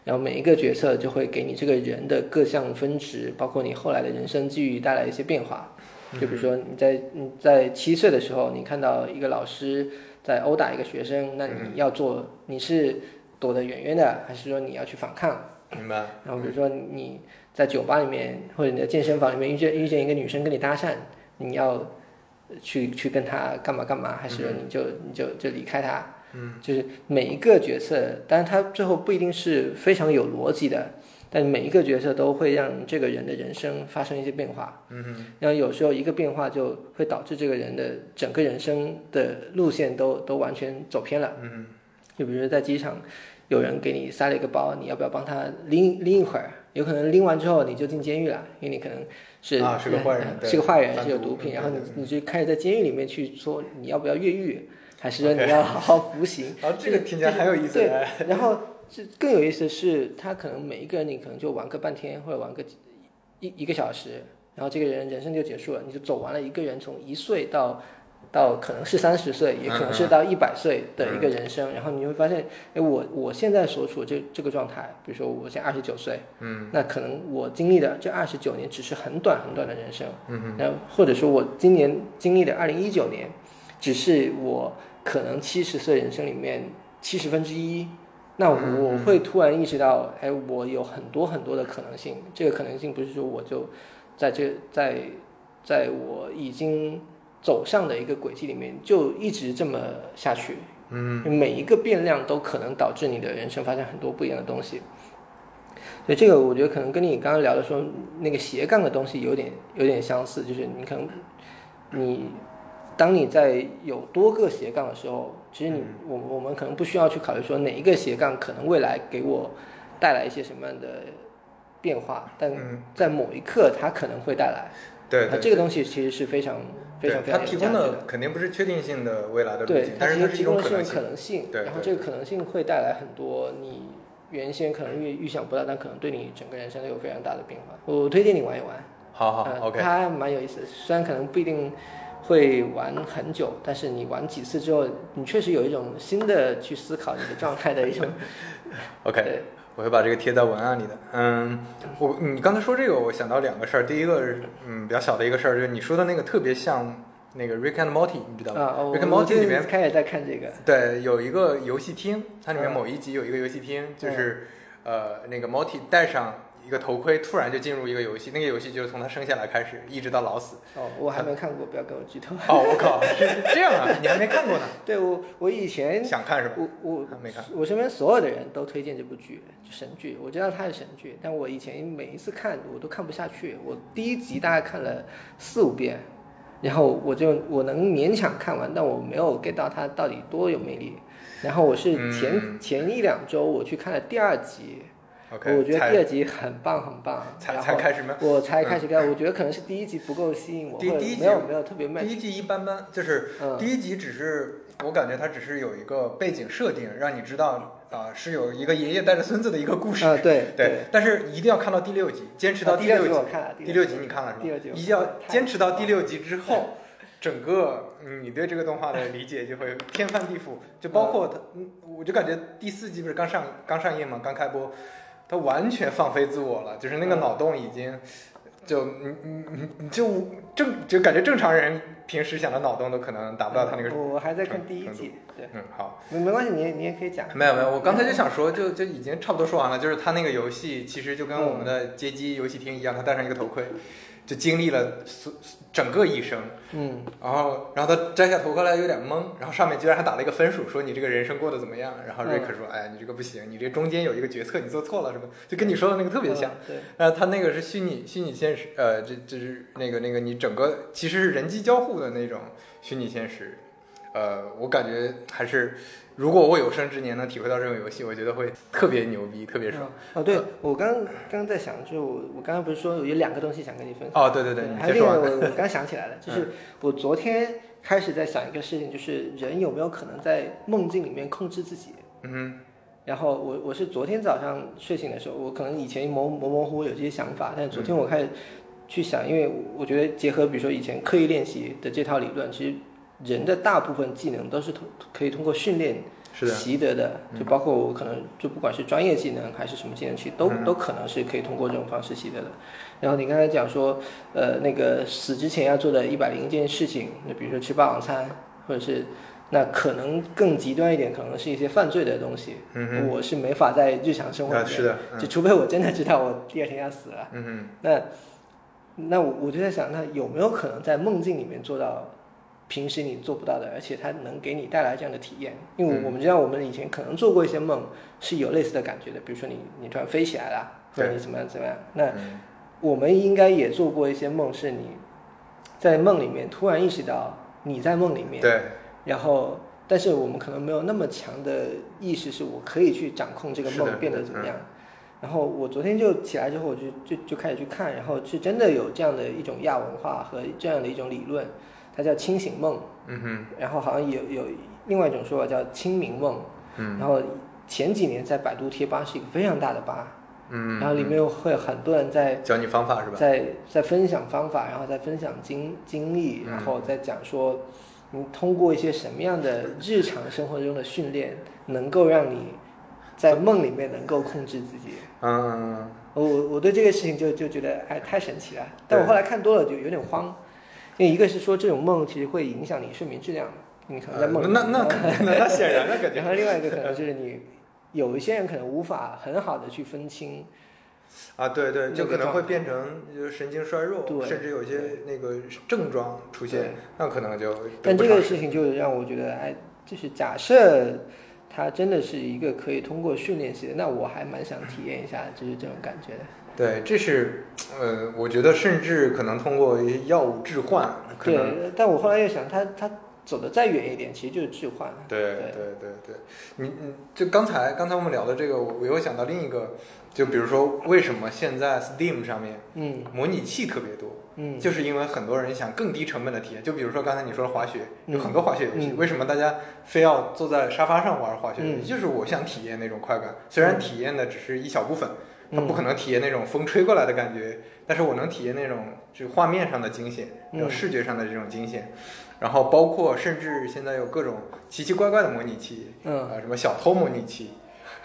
然后每一个决策就会给你这个人的各项分值，包括你后来的人生际遇带来一些变化。就比如说你在你在七岁的时候，你看到一个老师在殴打一个学生，那你要做你是躲得远远的，还是说你要去反抗？明白。然后比如说你在酒吧里面或者你的健身房里面遇见遇见一个女生跟你搭讪，你要去去跟她干嘛干嘛，还是说你就你就就离开她？嗯，就是每一个角色，当然他最后不一定是非常有逻辑的，但每一个角色都会让这个人的人生发生一些变化。嗯哼，然后有时候一个变化就会导致这个人的整个人生的路线都都完全走偏了。嗯，就比如说在机场。有人给你塞了一个包，你要不要帮他拎拎一会儿？有可能拎完之后你就进监狱了，因为你可能是啊是个坏人是个坏人，是有毒品，嗯然后你你就开始在监狱里面去说你要不要越狱，还是说你要好好服刑？啊，这个听起来很有意思对哎。然后这更有意思的是，他可能每一个人你可能就玩个半天或者玩个一一个小时，然后这个人人生就结束了，你就走完了一个人从一岁到到可能是三十岁，也可能是到一百岁的一个人生，然后你会发现，哎，我我现在所处这这个状态，比如说我现在二十九岁，嗯，那可能我经历的这二十九年只是很短很短的人生，嗯。然后或者说我今年经历的二零一九年，只是我可能七十岁人生里面七十分之一。那我会突然意识到，哎，我有很多很多的可能性。这个可能性不是说我就在这在在我已经走上的一个轨迹里面就一直这么下去。嗯，每一个变量都可能导致你的人生发生很多不一样的东西。所以这个我觉得可能跟你刚刚聊的说那个斜杠的东西有点有点相似，就是你可能你当你在有多个斜杠的时候，其实你我我们可能不需要去考虑说哪一个斜杠可能未来给我带来一些什么样的变化，但嗯在某一刻它可能会带来。对对，那这个东西其实是非常非常非常它提供的。肯定不是确定性的未来的路对径，，但是它是一其实提供的是可。能性，对对然后这个可能性会带来很多你原先可能预预想不到，但可能对你整个人生都有非常大的变化。我推荐你玩一玩，好好呃，OK，它蛮有意思的。虽然可能不一定会玩很久，但是你玩几次之后，你确实有一种新的去思考你的状态的一种 OK，我会把这个贴在文案里的。嗯，我你刚才说这个，我想到两个事儿。第一个是嗯比较小的一个事儿，就是你说的那个特别像那个 Rick and Morty，你知道吗、啊，我 r i c k and 我 Morty 里面开始在看这个，对有一个游戏厅，它里面嗯某一集有一个游戏厅，就是、呃那个 Morty 带上一个头盔，突然就进入一个游戏，那个游戏就是从他生下来开始，一直到老死。哦，我还没看过，不要跟我剧透。哦，我靠，是这样啊？你还没看过呢？对我，我以前想看是吧？我我还没看我身边所有的人都推荐这部剧，就神剧。我知道它是神剧，但我以前每一次看我都看不下去。我第一集大概看了四五遍，然后我就我能勉强看完，但我没有 get 到它到底多有魅力。然后我是前、嗯前一两周我去看了第二集 OK，我觉得第二集很棒很棒，才才开始吗？我才开始看，我觉得可能是第一集不够吸引我，或者第第一集没有没有特别 match。第一集一般般，就是嗯第一集只是我感觉它只是有一个背景设定，让你知道啊、是有一个爷爷带着孙子的一个故事。啊，对对，但是一定要看到第六集，坚持到啊第六六集。集我看了，第六集你看了是吧？第六集一定要坚持到第六集之后，整个嗯你对这个动画的理解就会天翻地覆，就包括它，嗯，我就感觉第四季不是刚上刚上映嘛，刚开播，它完全放飞自我了，就是那个嗯脑洞已经。就你你你你就正就感觉正常人平时想的脑洞都可能达不到他那个。我还在看第一季，对，嗯，好，没没关系，你也你也可以讲。没有没有，我刚才就想说，就就已经差不多说完了，就是他那个游戏其实就跟我们的街机游戏厅一样，他戴上一个头盔，就经历了所整个一生，嗯，然后然后他摘下头盔来有点懵，然后上面居然还打了一个分数，说你这个人生过得怎么样？然后瑞克说，哎，你这个不行，你这中间有一个决策你做错了，什么？就跟你说的那个特别像。嗯对，那他那个是虚拟虚拟现实，呃，这这是那个那个你整个其实是人机交互的那种虚拟现实，呃，我感觉还是如果我有生之年能体会到这种游戏，我觉得会特别牛逼，特别爽。哦，对，我刚刚在想，就我我刚刚不是说有两个东西想跟你分享。哦，对对对，你还有另外。我我刚想起来了，就 是我昨天开始在想一个事情，就是人有没有可能在梦境里面控制自己？嗯然后我我是昨天早上睡醒的时候，我可能以前模模模糊糊有这些想法，但是昨天我开始去想，因为我觉得结合比如说以前刻意练习的这套理论，其实人的大部分技能都是通可以通过训练习得的，就包括我可能就不管是专业技能还是什么技能，其实都嗯。都可能是可以通过这种方式习得的。然后你刚才讲说，呃，那个死之前要做的一百零一件事情，那比如说吃霸王餐，或者是那可能更极端一点，可能是一些犯罪的东西，嗯，我是没法在日常生活里是的，就嗯除非我真的知道我第二天要死了，那那我我就在想，那有没有可能在梦境里面做到平时你做不到的，而且它能给你带来这样的体验？因为嗯我们知道，我们以前可能做过一些梦是有类似的感觉的，比如说你你突然飞起来了，或者你怎么样怎么样。那嗯我们应该也做过一些梦，是你在梦里面突然意识到你在梦里面，对，然后但是我们可能没有那么强的意识，是我可以去掌控这个梦变得怎么样。然后我昨天就起来之后，我就就就开始去看，然后是真的有这样的一种亚文化和这样的一种理论，它叫清醒梦，嗯哼，然后好像有有另外一种说法叫清明梦，嗯。然后前几年在百度贴吧是一个非常大的吧，嗯，然后里面会有很多人在教你方法是吧？在在分享方法，然后再分享经经历，嗯。然后再讲说，你通过一些什么样的日常生活中的训练，能够让你在梦里面能够控制自己。嗯，我我对这个事情就就觉得哎太神奇了，但我后来看多了就有点慌，因为一个是说这种梦其实会影响你睡眠质量，你可能在梦里呃那那那肯那那显然那肯定 然后另外一个可能就是你有一些人可能无法很好的去分清。啊，对对，就可能会变成就是神经衰弱，对甚至有些那个症状出现，那可能就但这个事情就让我觉得，哎，就是假设它真的是一个可以通过训练习的，那我还蛮想体验一下，就是这种感觉的。对，这是呃，我觉得甚至可能通过一些药物置换，可能对，但我后来又想，他他走的再远一点，其实就是置换。对对对对，你你就刚才刚才我们聊的这个，我我又想到另一个，就比如说为什么现在 Steam 上面嗯模拟器特别多，嗯，就是因为很多人想更低成本的体验。就比如说刚才你说的滑雪，有嗯很多滑雪游戏，嗯为什么大家非要坐在沙发上玩滑雪游戏？嗯就是我想体验那种快感，虽然体验的只是一小部分，它嗯不可能体验那种风吹过来的感觉，但是我能体验那种就画面上的惊险，还有嗯视觉上的这种惊险。然后包括甚至现在有各种奇奇怪怪的模拟器，嗯啊，什么小偷模拟器，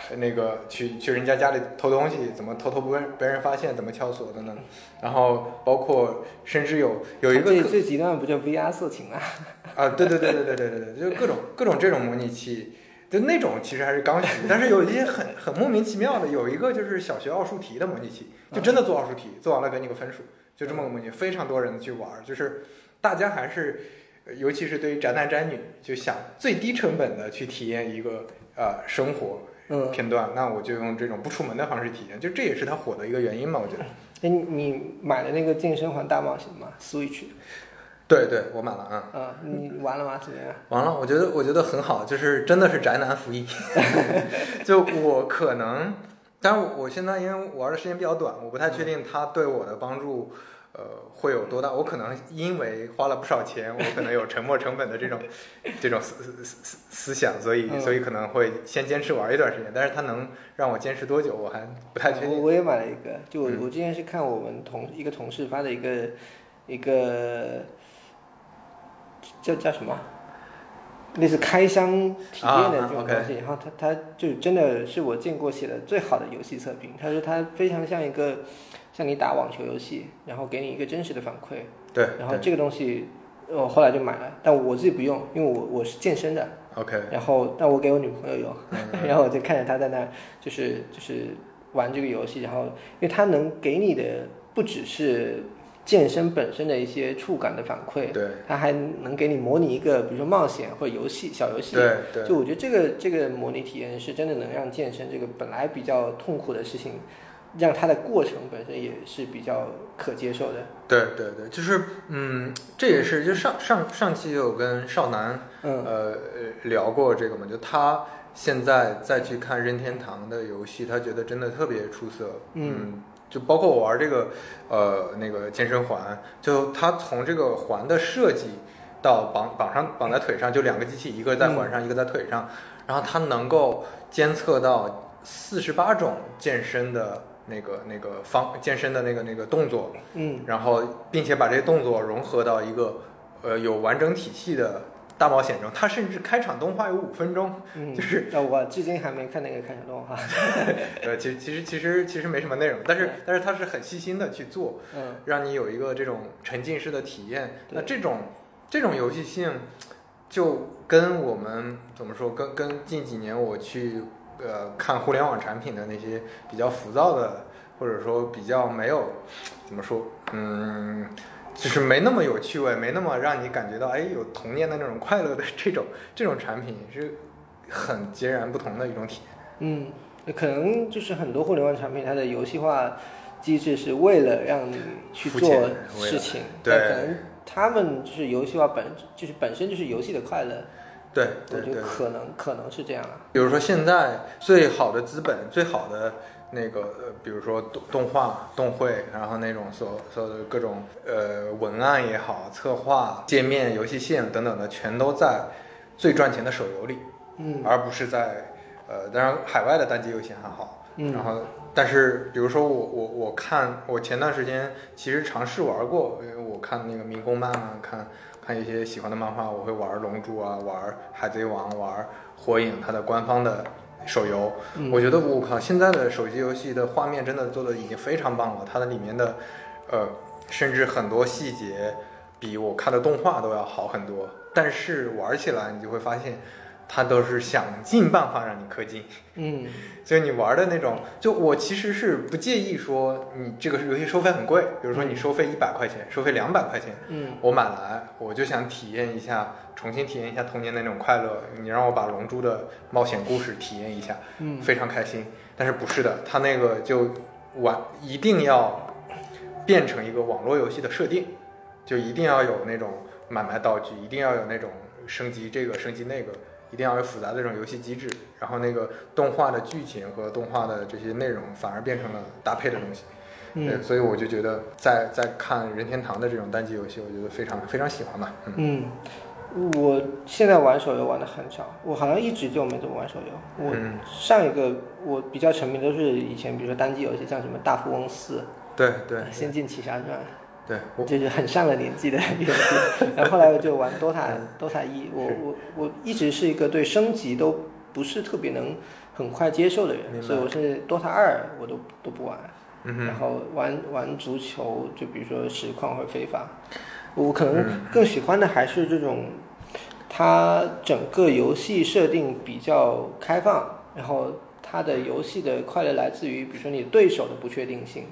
呃那个去去人家家里偷东西，怎么偷偷不被被人发现，怎么撬锁等等。然后包括甚至有有一个最最极端的不就 VR 色情啊？啊，对对对对对对对对，就各种各种这种模拟器，就那种其实还是刚需，但是有一些很很莫名其妙的，有一个就是小学奥数题的模拟器，就真的做奥数题，做完了给你个分数，就这么个模拟，非常多人去玩儿，就是大家还是，呃尤其是对于宅男宅女，就想最低成本的去体验一个呃生活嗯，片段，那我就用这种不出门的方式体验，就这也是它火的一个原因嘛，我觉得。哎，你你买的那个健身环大冒险吗？Switch，对对，我买了啊。啊，你完了吗？完了，我觉得我觉得很好，就是真的是宅男福音。就我可能，当然我我现在因为玩的时间比较短，我不太确定它对我的帮助，呃，会有多大。我可能因为花了不少钱，我可能有沉没成本的这种 这种思思思思想，所以嗯所以可能会先坚持玩一段时间。但是它能让我坚持多久，我还不太确定。我我也买了一个，就我嗯我之前是看我们同一个同事发的一个一个叫叫什么，类似开箱体验的啊这种东西，然后他他就真的是我见过写的最好的游戏测评。他说他非常像一个像你打网球游戏，然后给你一个真实的反馈，对。对然后这个东西我后来就买了，但我自己不用，因为我我是健身的，，OK，然后但我给我女朋友用。嗯 然后我就看着她在那，就是就是玩这个游戏，然后因为他能给你的不只是健身本身的一些触感的反馈，对它还能给你模拟一个比如说冒险或者游戏小游戏。对对就我觉得这个这个模拟体验是真的能让健身这个本来比较痛苦的事情，让它的过程本身也是比较可接受的。对对对，就是嗯，这也是就上上上期有跟少南嗯呃呃聊过这个嘛，就他现在再去看任天堂的游戏，他觉得真的特别出色。嗯就包括我玩这个呃那个健身环，就它从这个环的设计到绑绑上绑在腿上，就两个机器，一个在环上，一个在腿上，然后它能够监测到四十八种健身的那个那个方健身的那个那个动作，嗯。然后并且把这些动作融合到一个呃有完整体系的大冒险中。它甚至开场动画有五分钟，嗯，就是呃我至今还没看那个开场动画。对，其实其实其实其实没什么内容，但是但是它是很细心的去做，嗯让你有一个这种沉浸式的体验。那这种这种游戏性，就跟我们怎么说，跟跟近几年我去呃看互联网产品的那些比较浮躁的，或者说比较没有怎么说，嗯。就是没那么有趣味，没那么让你感觉到哎有童年的那种快乐的这种这种产品是很截然不同的一种体验。嗯，可能就是很多互联网产品，它的游戏化机制是为了让你去做事情，对可能他们就是游戏化本就是本身就是游戏的快乐，对我觉得可能可能是这样啊。比如说现在最好的资本、最好的那个呃，比如说动动画、动绘，然后那种所所有的各种呃文案也好、策划、界面、游戏性等等的，全都在最赚钱的手游里，嗯。而不是在呃，当然海外的单机游戏还好，嗯。然后但是比如说我我我看我前段时间其实尝试玩过，因为我看那个民工漫啊，看看一些喜欢的漫画，我会玩龙珠啊，玩海贼王，玩火影它的官方的手游。嗯我觉得我靠，现在的手机游戏的画面真的做的已经非常棒了，它的里面的呃，甚至很多细节比我看的动画都要好很多。但是玩起来你就会发现，它都是想尽办法让你氪金。嗯 就你玩的那种，就我其实是不介意说你这个游戏收费很贵，比如说你收费一百块钱，收费两百块钱，嗯我买来我就想体验一下，重新体验一下童年的那种快乐。你让我把《龙珠》的冒险故事体验一下，嗯非常开心。但是不是的，它那个就玩一定要变成一个网络游戏的设定，就一定要有那种买卖道具，一定要有那种升级这个升级那个，一定要有复杂的这种游戏机制，然后那个动画的剧情和动画的这些内容反而变成了搭配的东西。对，嗯所以我就觉得在在看任天堂的这种单机游戏，我觉得非常非常喜欢吧。嗯嗯，我现在玩手游玩的很少，我好像一直就没怎么玩手游。我嗯。上一个我比较沉迷都是以前，比如说单机游戏，像什么大富翁四、对对仙剑奇侠传，对，就是很上了年纪的游戏。然后后来我就玩 DOTA DOTA 一，我我我一直是一个对升级都不是特别能很快接受的人，所以我是 DOTA 二我都都不玩。嗯，然后玩玩足球，就比如说实况或者非法，我可能嗯。更喜欢的还是这种，它整个游戏设定比较开放，然后它的游戏的快乐来自于，比如说你对手的不确定性，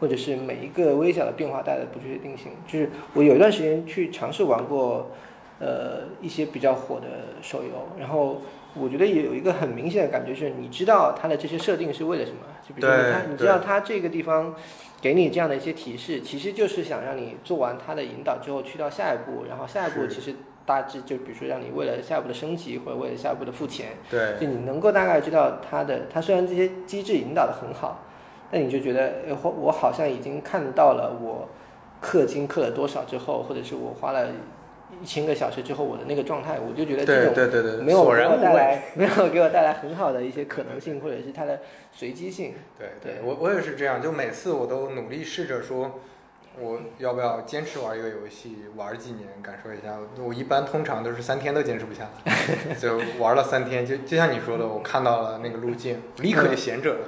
或者是每一个微小的变化带来的不确定性。就是我有一段时间去尝试玩过，呃，一些比较火的手游，然后我觉得也有一个很明显的感觉是，你知道它的这些设定是为了什么？就比如说它，你知道它这个地方给你这样的一些提示，其实就是想让你做完它的引导之后去到下一步，然后下一步其实大致就比如说让你为了下一步的升级或者为了下一步的付钱，对就你能够大概知道它的，它虽然这些机制引导的很好，但你就觉得，呃我我好像已经看到了我氪金氪了多少之后，或者是我花了一千个小时之后我的那个状态，我就觉得这对种对对对，没有给我。带来 没有给我带来很好的一些可能性，或者是它的随机性。对对我我也是这样，就每次我都努力试着说，我要不要坚持玩一个游戏，玩几年，感受一下。我一般通常都是三天都坚持不下来，就玩了三天，就就像你说的，我看到了那个路径，立刻就闲着了，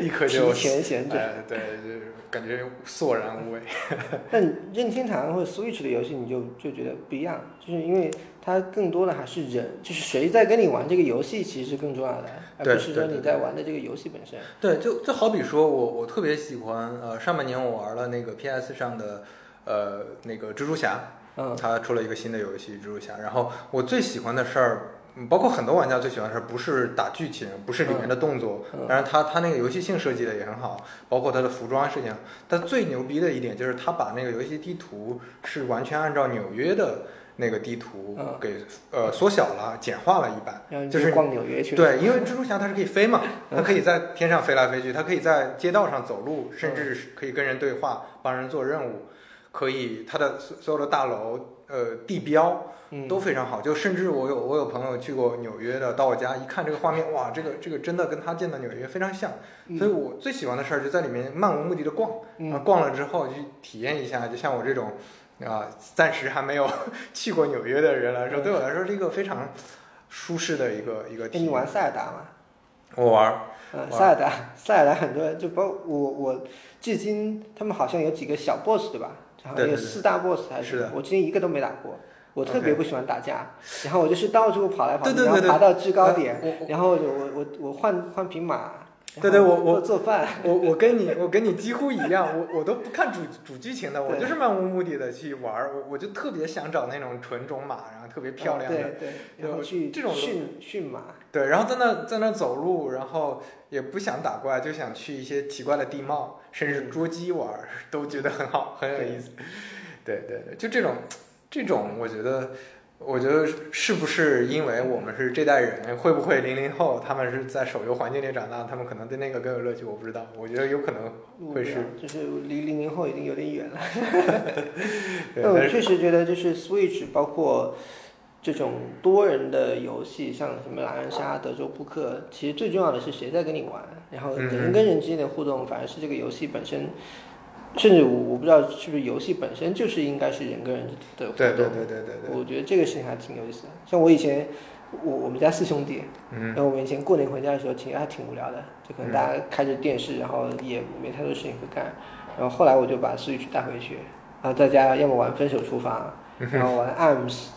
立刻就提前闲着哎对，就是感觉索然无味。但任天堂或者 Switch 的游戏，你就就觉得不一样，就是因为它更多的还是人，就是谁在跟你玩这个游戏，其实是更重要的，而对不是说你在玩的这个游戏本身。对，就就好比说我我特别喜欢呃上半年我玩了那个 PS 上的呃那个蜘蛛侠，嗯它出了一个新的游戏蜘蛛侠，然后我最喜欢的事儿。嗯包括很多玩家最喜欢的事儿，不是打剧情，不是里面的动作，嗯当然它它那个游戏性设计的也很好，包括它的服装设计。它最牛逼的一点就是它把那个游戏地图是完全按照纽约的那个地图嗯给呃缩小了、简化了一版，就就是逛纽约去。对，因为蜘蛛侠它是可以飞嘛，它可以在天上飞来飞去，它可以在街道上走路，甚至是可以跟人对话，帮人做任务，可以它的所所有的大楼，呃，地标嗯，都非常好。就甚至我有我有朋友去过纽约的，到我家一看这个画面，哇，这个这个真的跟他见到纽约非常像。所以我最喜欢的事儿就在里面漫无目的的逛，逛了之后去体验一下，就像我这种。啊，暂时还没有 去过纽约的人来说，对我来说是一个非常舒适的一个一个哎，体验。你玩塞尔达吗？我玩，嗯，玩塞尔达，塞尔达很多人就包括我我至今他们好像有几个小 boss 对吧？好像有四大 boss 还是我之前一个都没打过。我特别不喜欢打架，然后我就是到处跑来跑去，然后爬到制高点，然后我我我我换换匹马，对对我我做饭，我我跟你我跟你几乎一样，我我都不看主主剧情的，我就是漫无目的的去玩儿，我我就特别想找那种纯种马，然后特别漂亮的，嗯对对，然后就去这种驯驯马，对，然后在那在那走路，然后也不想打怪，就想去一些奇怪的地貌，甚至捉鸡玩儿，都觉得很好，很有意思。对对对，就这种这种，我觉得。我觉得是不是因为我们是这代人，会不会零零后他们是在手游环境里长大，他们可能对那个更有乐趣？我不知道，我觉得有可能会是，就是离零零后已经有点远了。对，但我确实觉得，就是 Switch 包括这种多人的游戏，像什么狼人杀、德州扑克，其实最重要的是谁在跟你玩，然后嗯人跟人之间的互动，反而是这个游戏本身。甚至我我不知道是不是游戏本身就是应该是人跟人的互动。对对对对对对，我觉得这个事情还挺有意思的。像我以前，我我们家四兄弟，嗯然后我们以前过年回家的时候，其实还挺无聊的，就可能大家开着电视，然后也没太多事情可干。然后后来我就把 Switch 带回去，然后在家要么玩《分手厨房》，然后玩 ARMS，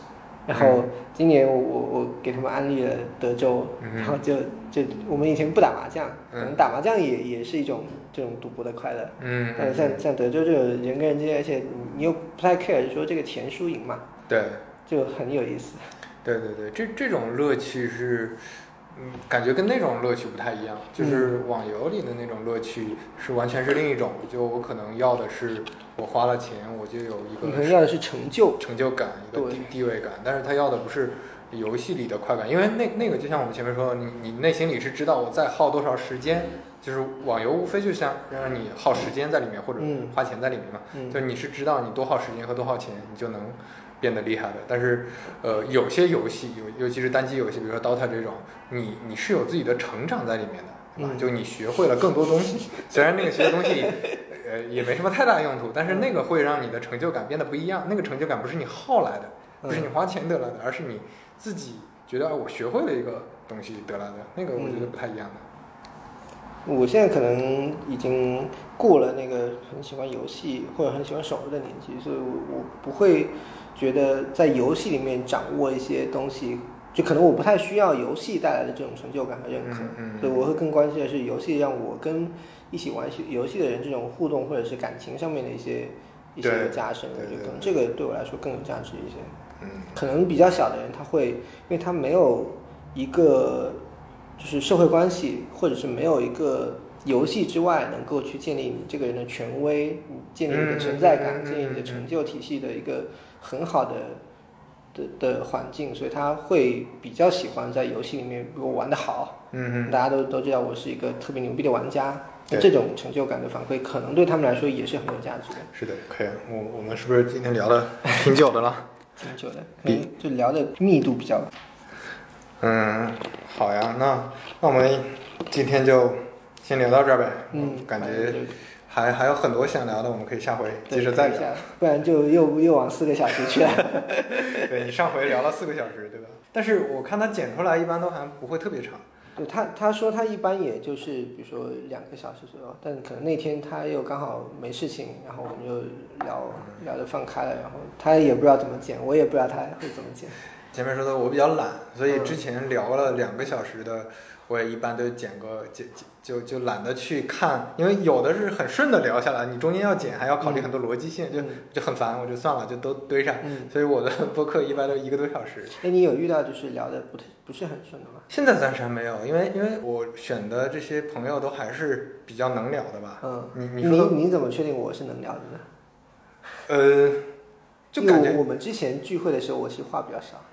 然后今年我我我给他们安利了德州，嗯。然后就就我们以前不打麻将，可能嗯打麻将也也是一种这种赌博的快乐。嗯。但是像像德州这种人跟人之间，而且你你又不太 care 说这个钱输赢嘛，对。就很有意思。对对对，这这种乐趣是，嗯，感觉跟那种乐趣不太一样，就是网游里的那种乐趣是完全是另一种。就我可能要的是，我花了钱，我就有一个你可能要的是成就，成就感，一个地地位感，但是他要的不是游戏里的快感，因为那那个就像我们前面说的，你你内心里是知道我在耗多少时间，就是网游无非就像让你耗时间在里面或者嗯花钱在里面嘛，嗯就你是知道你多耗时间和多耗钱，你就能变得厉害的。但是呃，有些游戏，尤尤其是单机游戏，比如说 DOTA 这种，你你是有自己的成长在里面的，对吧？嗯就你学会了更多东西，虽然那个学的东西。呃，也没什么太大用途，但是那个会让你的成就感变得不一样。那个成就感不是你耗来的，不是你花钱得来的，而是你自己觉得啊，我学会了一个东西得来的。那个我觉得不太一样的。我现在可能已经过了那个很喜欢游戏或者很喜欢手游的年纪，所以我我不会觉得在游戏里面掌握一些东西，就可能我不太需要游戏带来的这种成就感和认可，嗯嗯所以我会更关心的是游戏让我跟一起玩游游戏的人这种互动或者是感情上面的一些一些加深，我对对觉得可能这个对我来说更有价值一些。嗯。可能比较小的人，他会因为他没有一个就是社会关系，或者是没有一个游戏之外能够去建立你这个人的权威，建立你的存在感，建立你的成就体系的一个很好的的的环境，所以他会比较喜欢在游戏里面，如果玩的好，嗯嗯，大家都都知道我是一个特别牛逼的玩家，那这种成就感的反馈，可能对他们来说也是很有价值的。是的，可以。我我们是不是今天聊的 挺久的了？挺久的，可能就聊的密度比较嗯，好呀，那那我们今天就先聊到这儿呗。嗯，感觉还还有很多想聊的，我们可以下回接着再聊。不然就又又往四个小时去了。对你上回聊了四个小时，对吧？但是我看他剪出来一般都还不会特别长。对他他说他一般也就是比如说两个小时左右，但可能那天他又刚好没事情，然后我们就聊聊得放开了，然后他也不知道怎么剪，我也不知道他会怎么剪。前面说的我比较懒，所以之前聊了两个小时的，我也一般都剪个剪剪就就懒得去看，因为有的是很顺的聊下来，你中间要剪还要考虑很多逻辑性，就嗯就很烦，我就算了，就都堆上。嗯，所以我的 播客一般都一个多小时。哎，你有遇到就是聊的不太不是很顺的吗？现在暂时还没有，因为因为我选的这些朋友都还是比较能聊的吧。嗯，你你你说的你怎么确定我是能聊的呢？呃，就感觉我我们之前聚会的时候，我其实话比较少。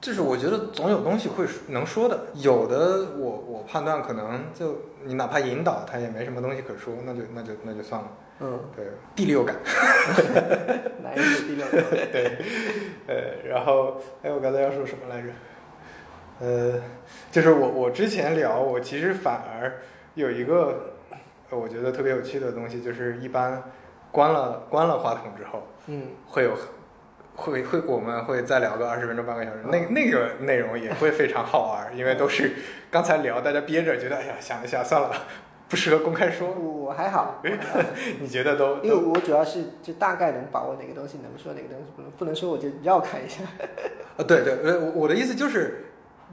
就是我觉得总有东西会说能说的，有的我我判断可能就你哪怕引导他也没什么东西可说，那就那就那就算了。嗯，对，第六感。哪一个第六个？呃，然后哎，我刚才要说什么来着？呃，就是我我之前聊，我其实反而有一个呃我觉得特别有趣的东西，就是一般关了关了话筒之后，嗯，会有会会我们会再聊个二十分钟半个小时，那那个内容也会非常好玩，因为都是刚才聊大家憋着，觉得哎呀想一下算了，不适合公开说。我 我还好，你觉得都因为我主要是就大概能把握哪个东西能说，哪个东西不能，不能说我就绕开一下。啊对对，呃我我的意思就是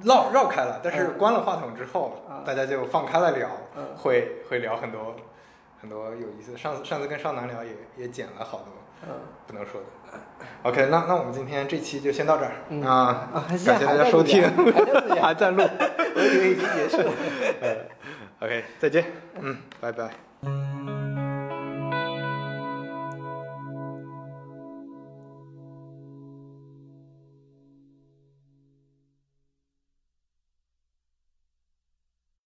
绕绕开了，但是嗯关了话筒之后，啊大家就放开了聊，嗯会会聊很多很多有意思。上次上次跟少南聊也也剪了好多嗯不能说的。OK，那那我们今天这期就先到这儿、嗯啊，感谢大家收听，还在录。我以为已经结束了。OK，再见，嗯，拜拜。「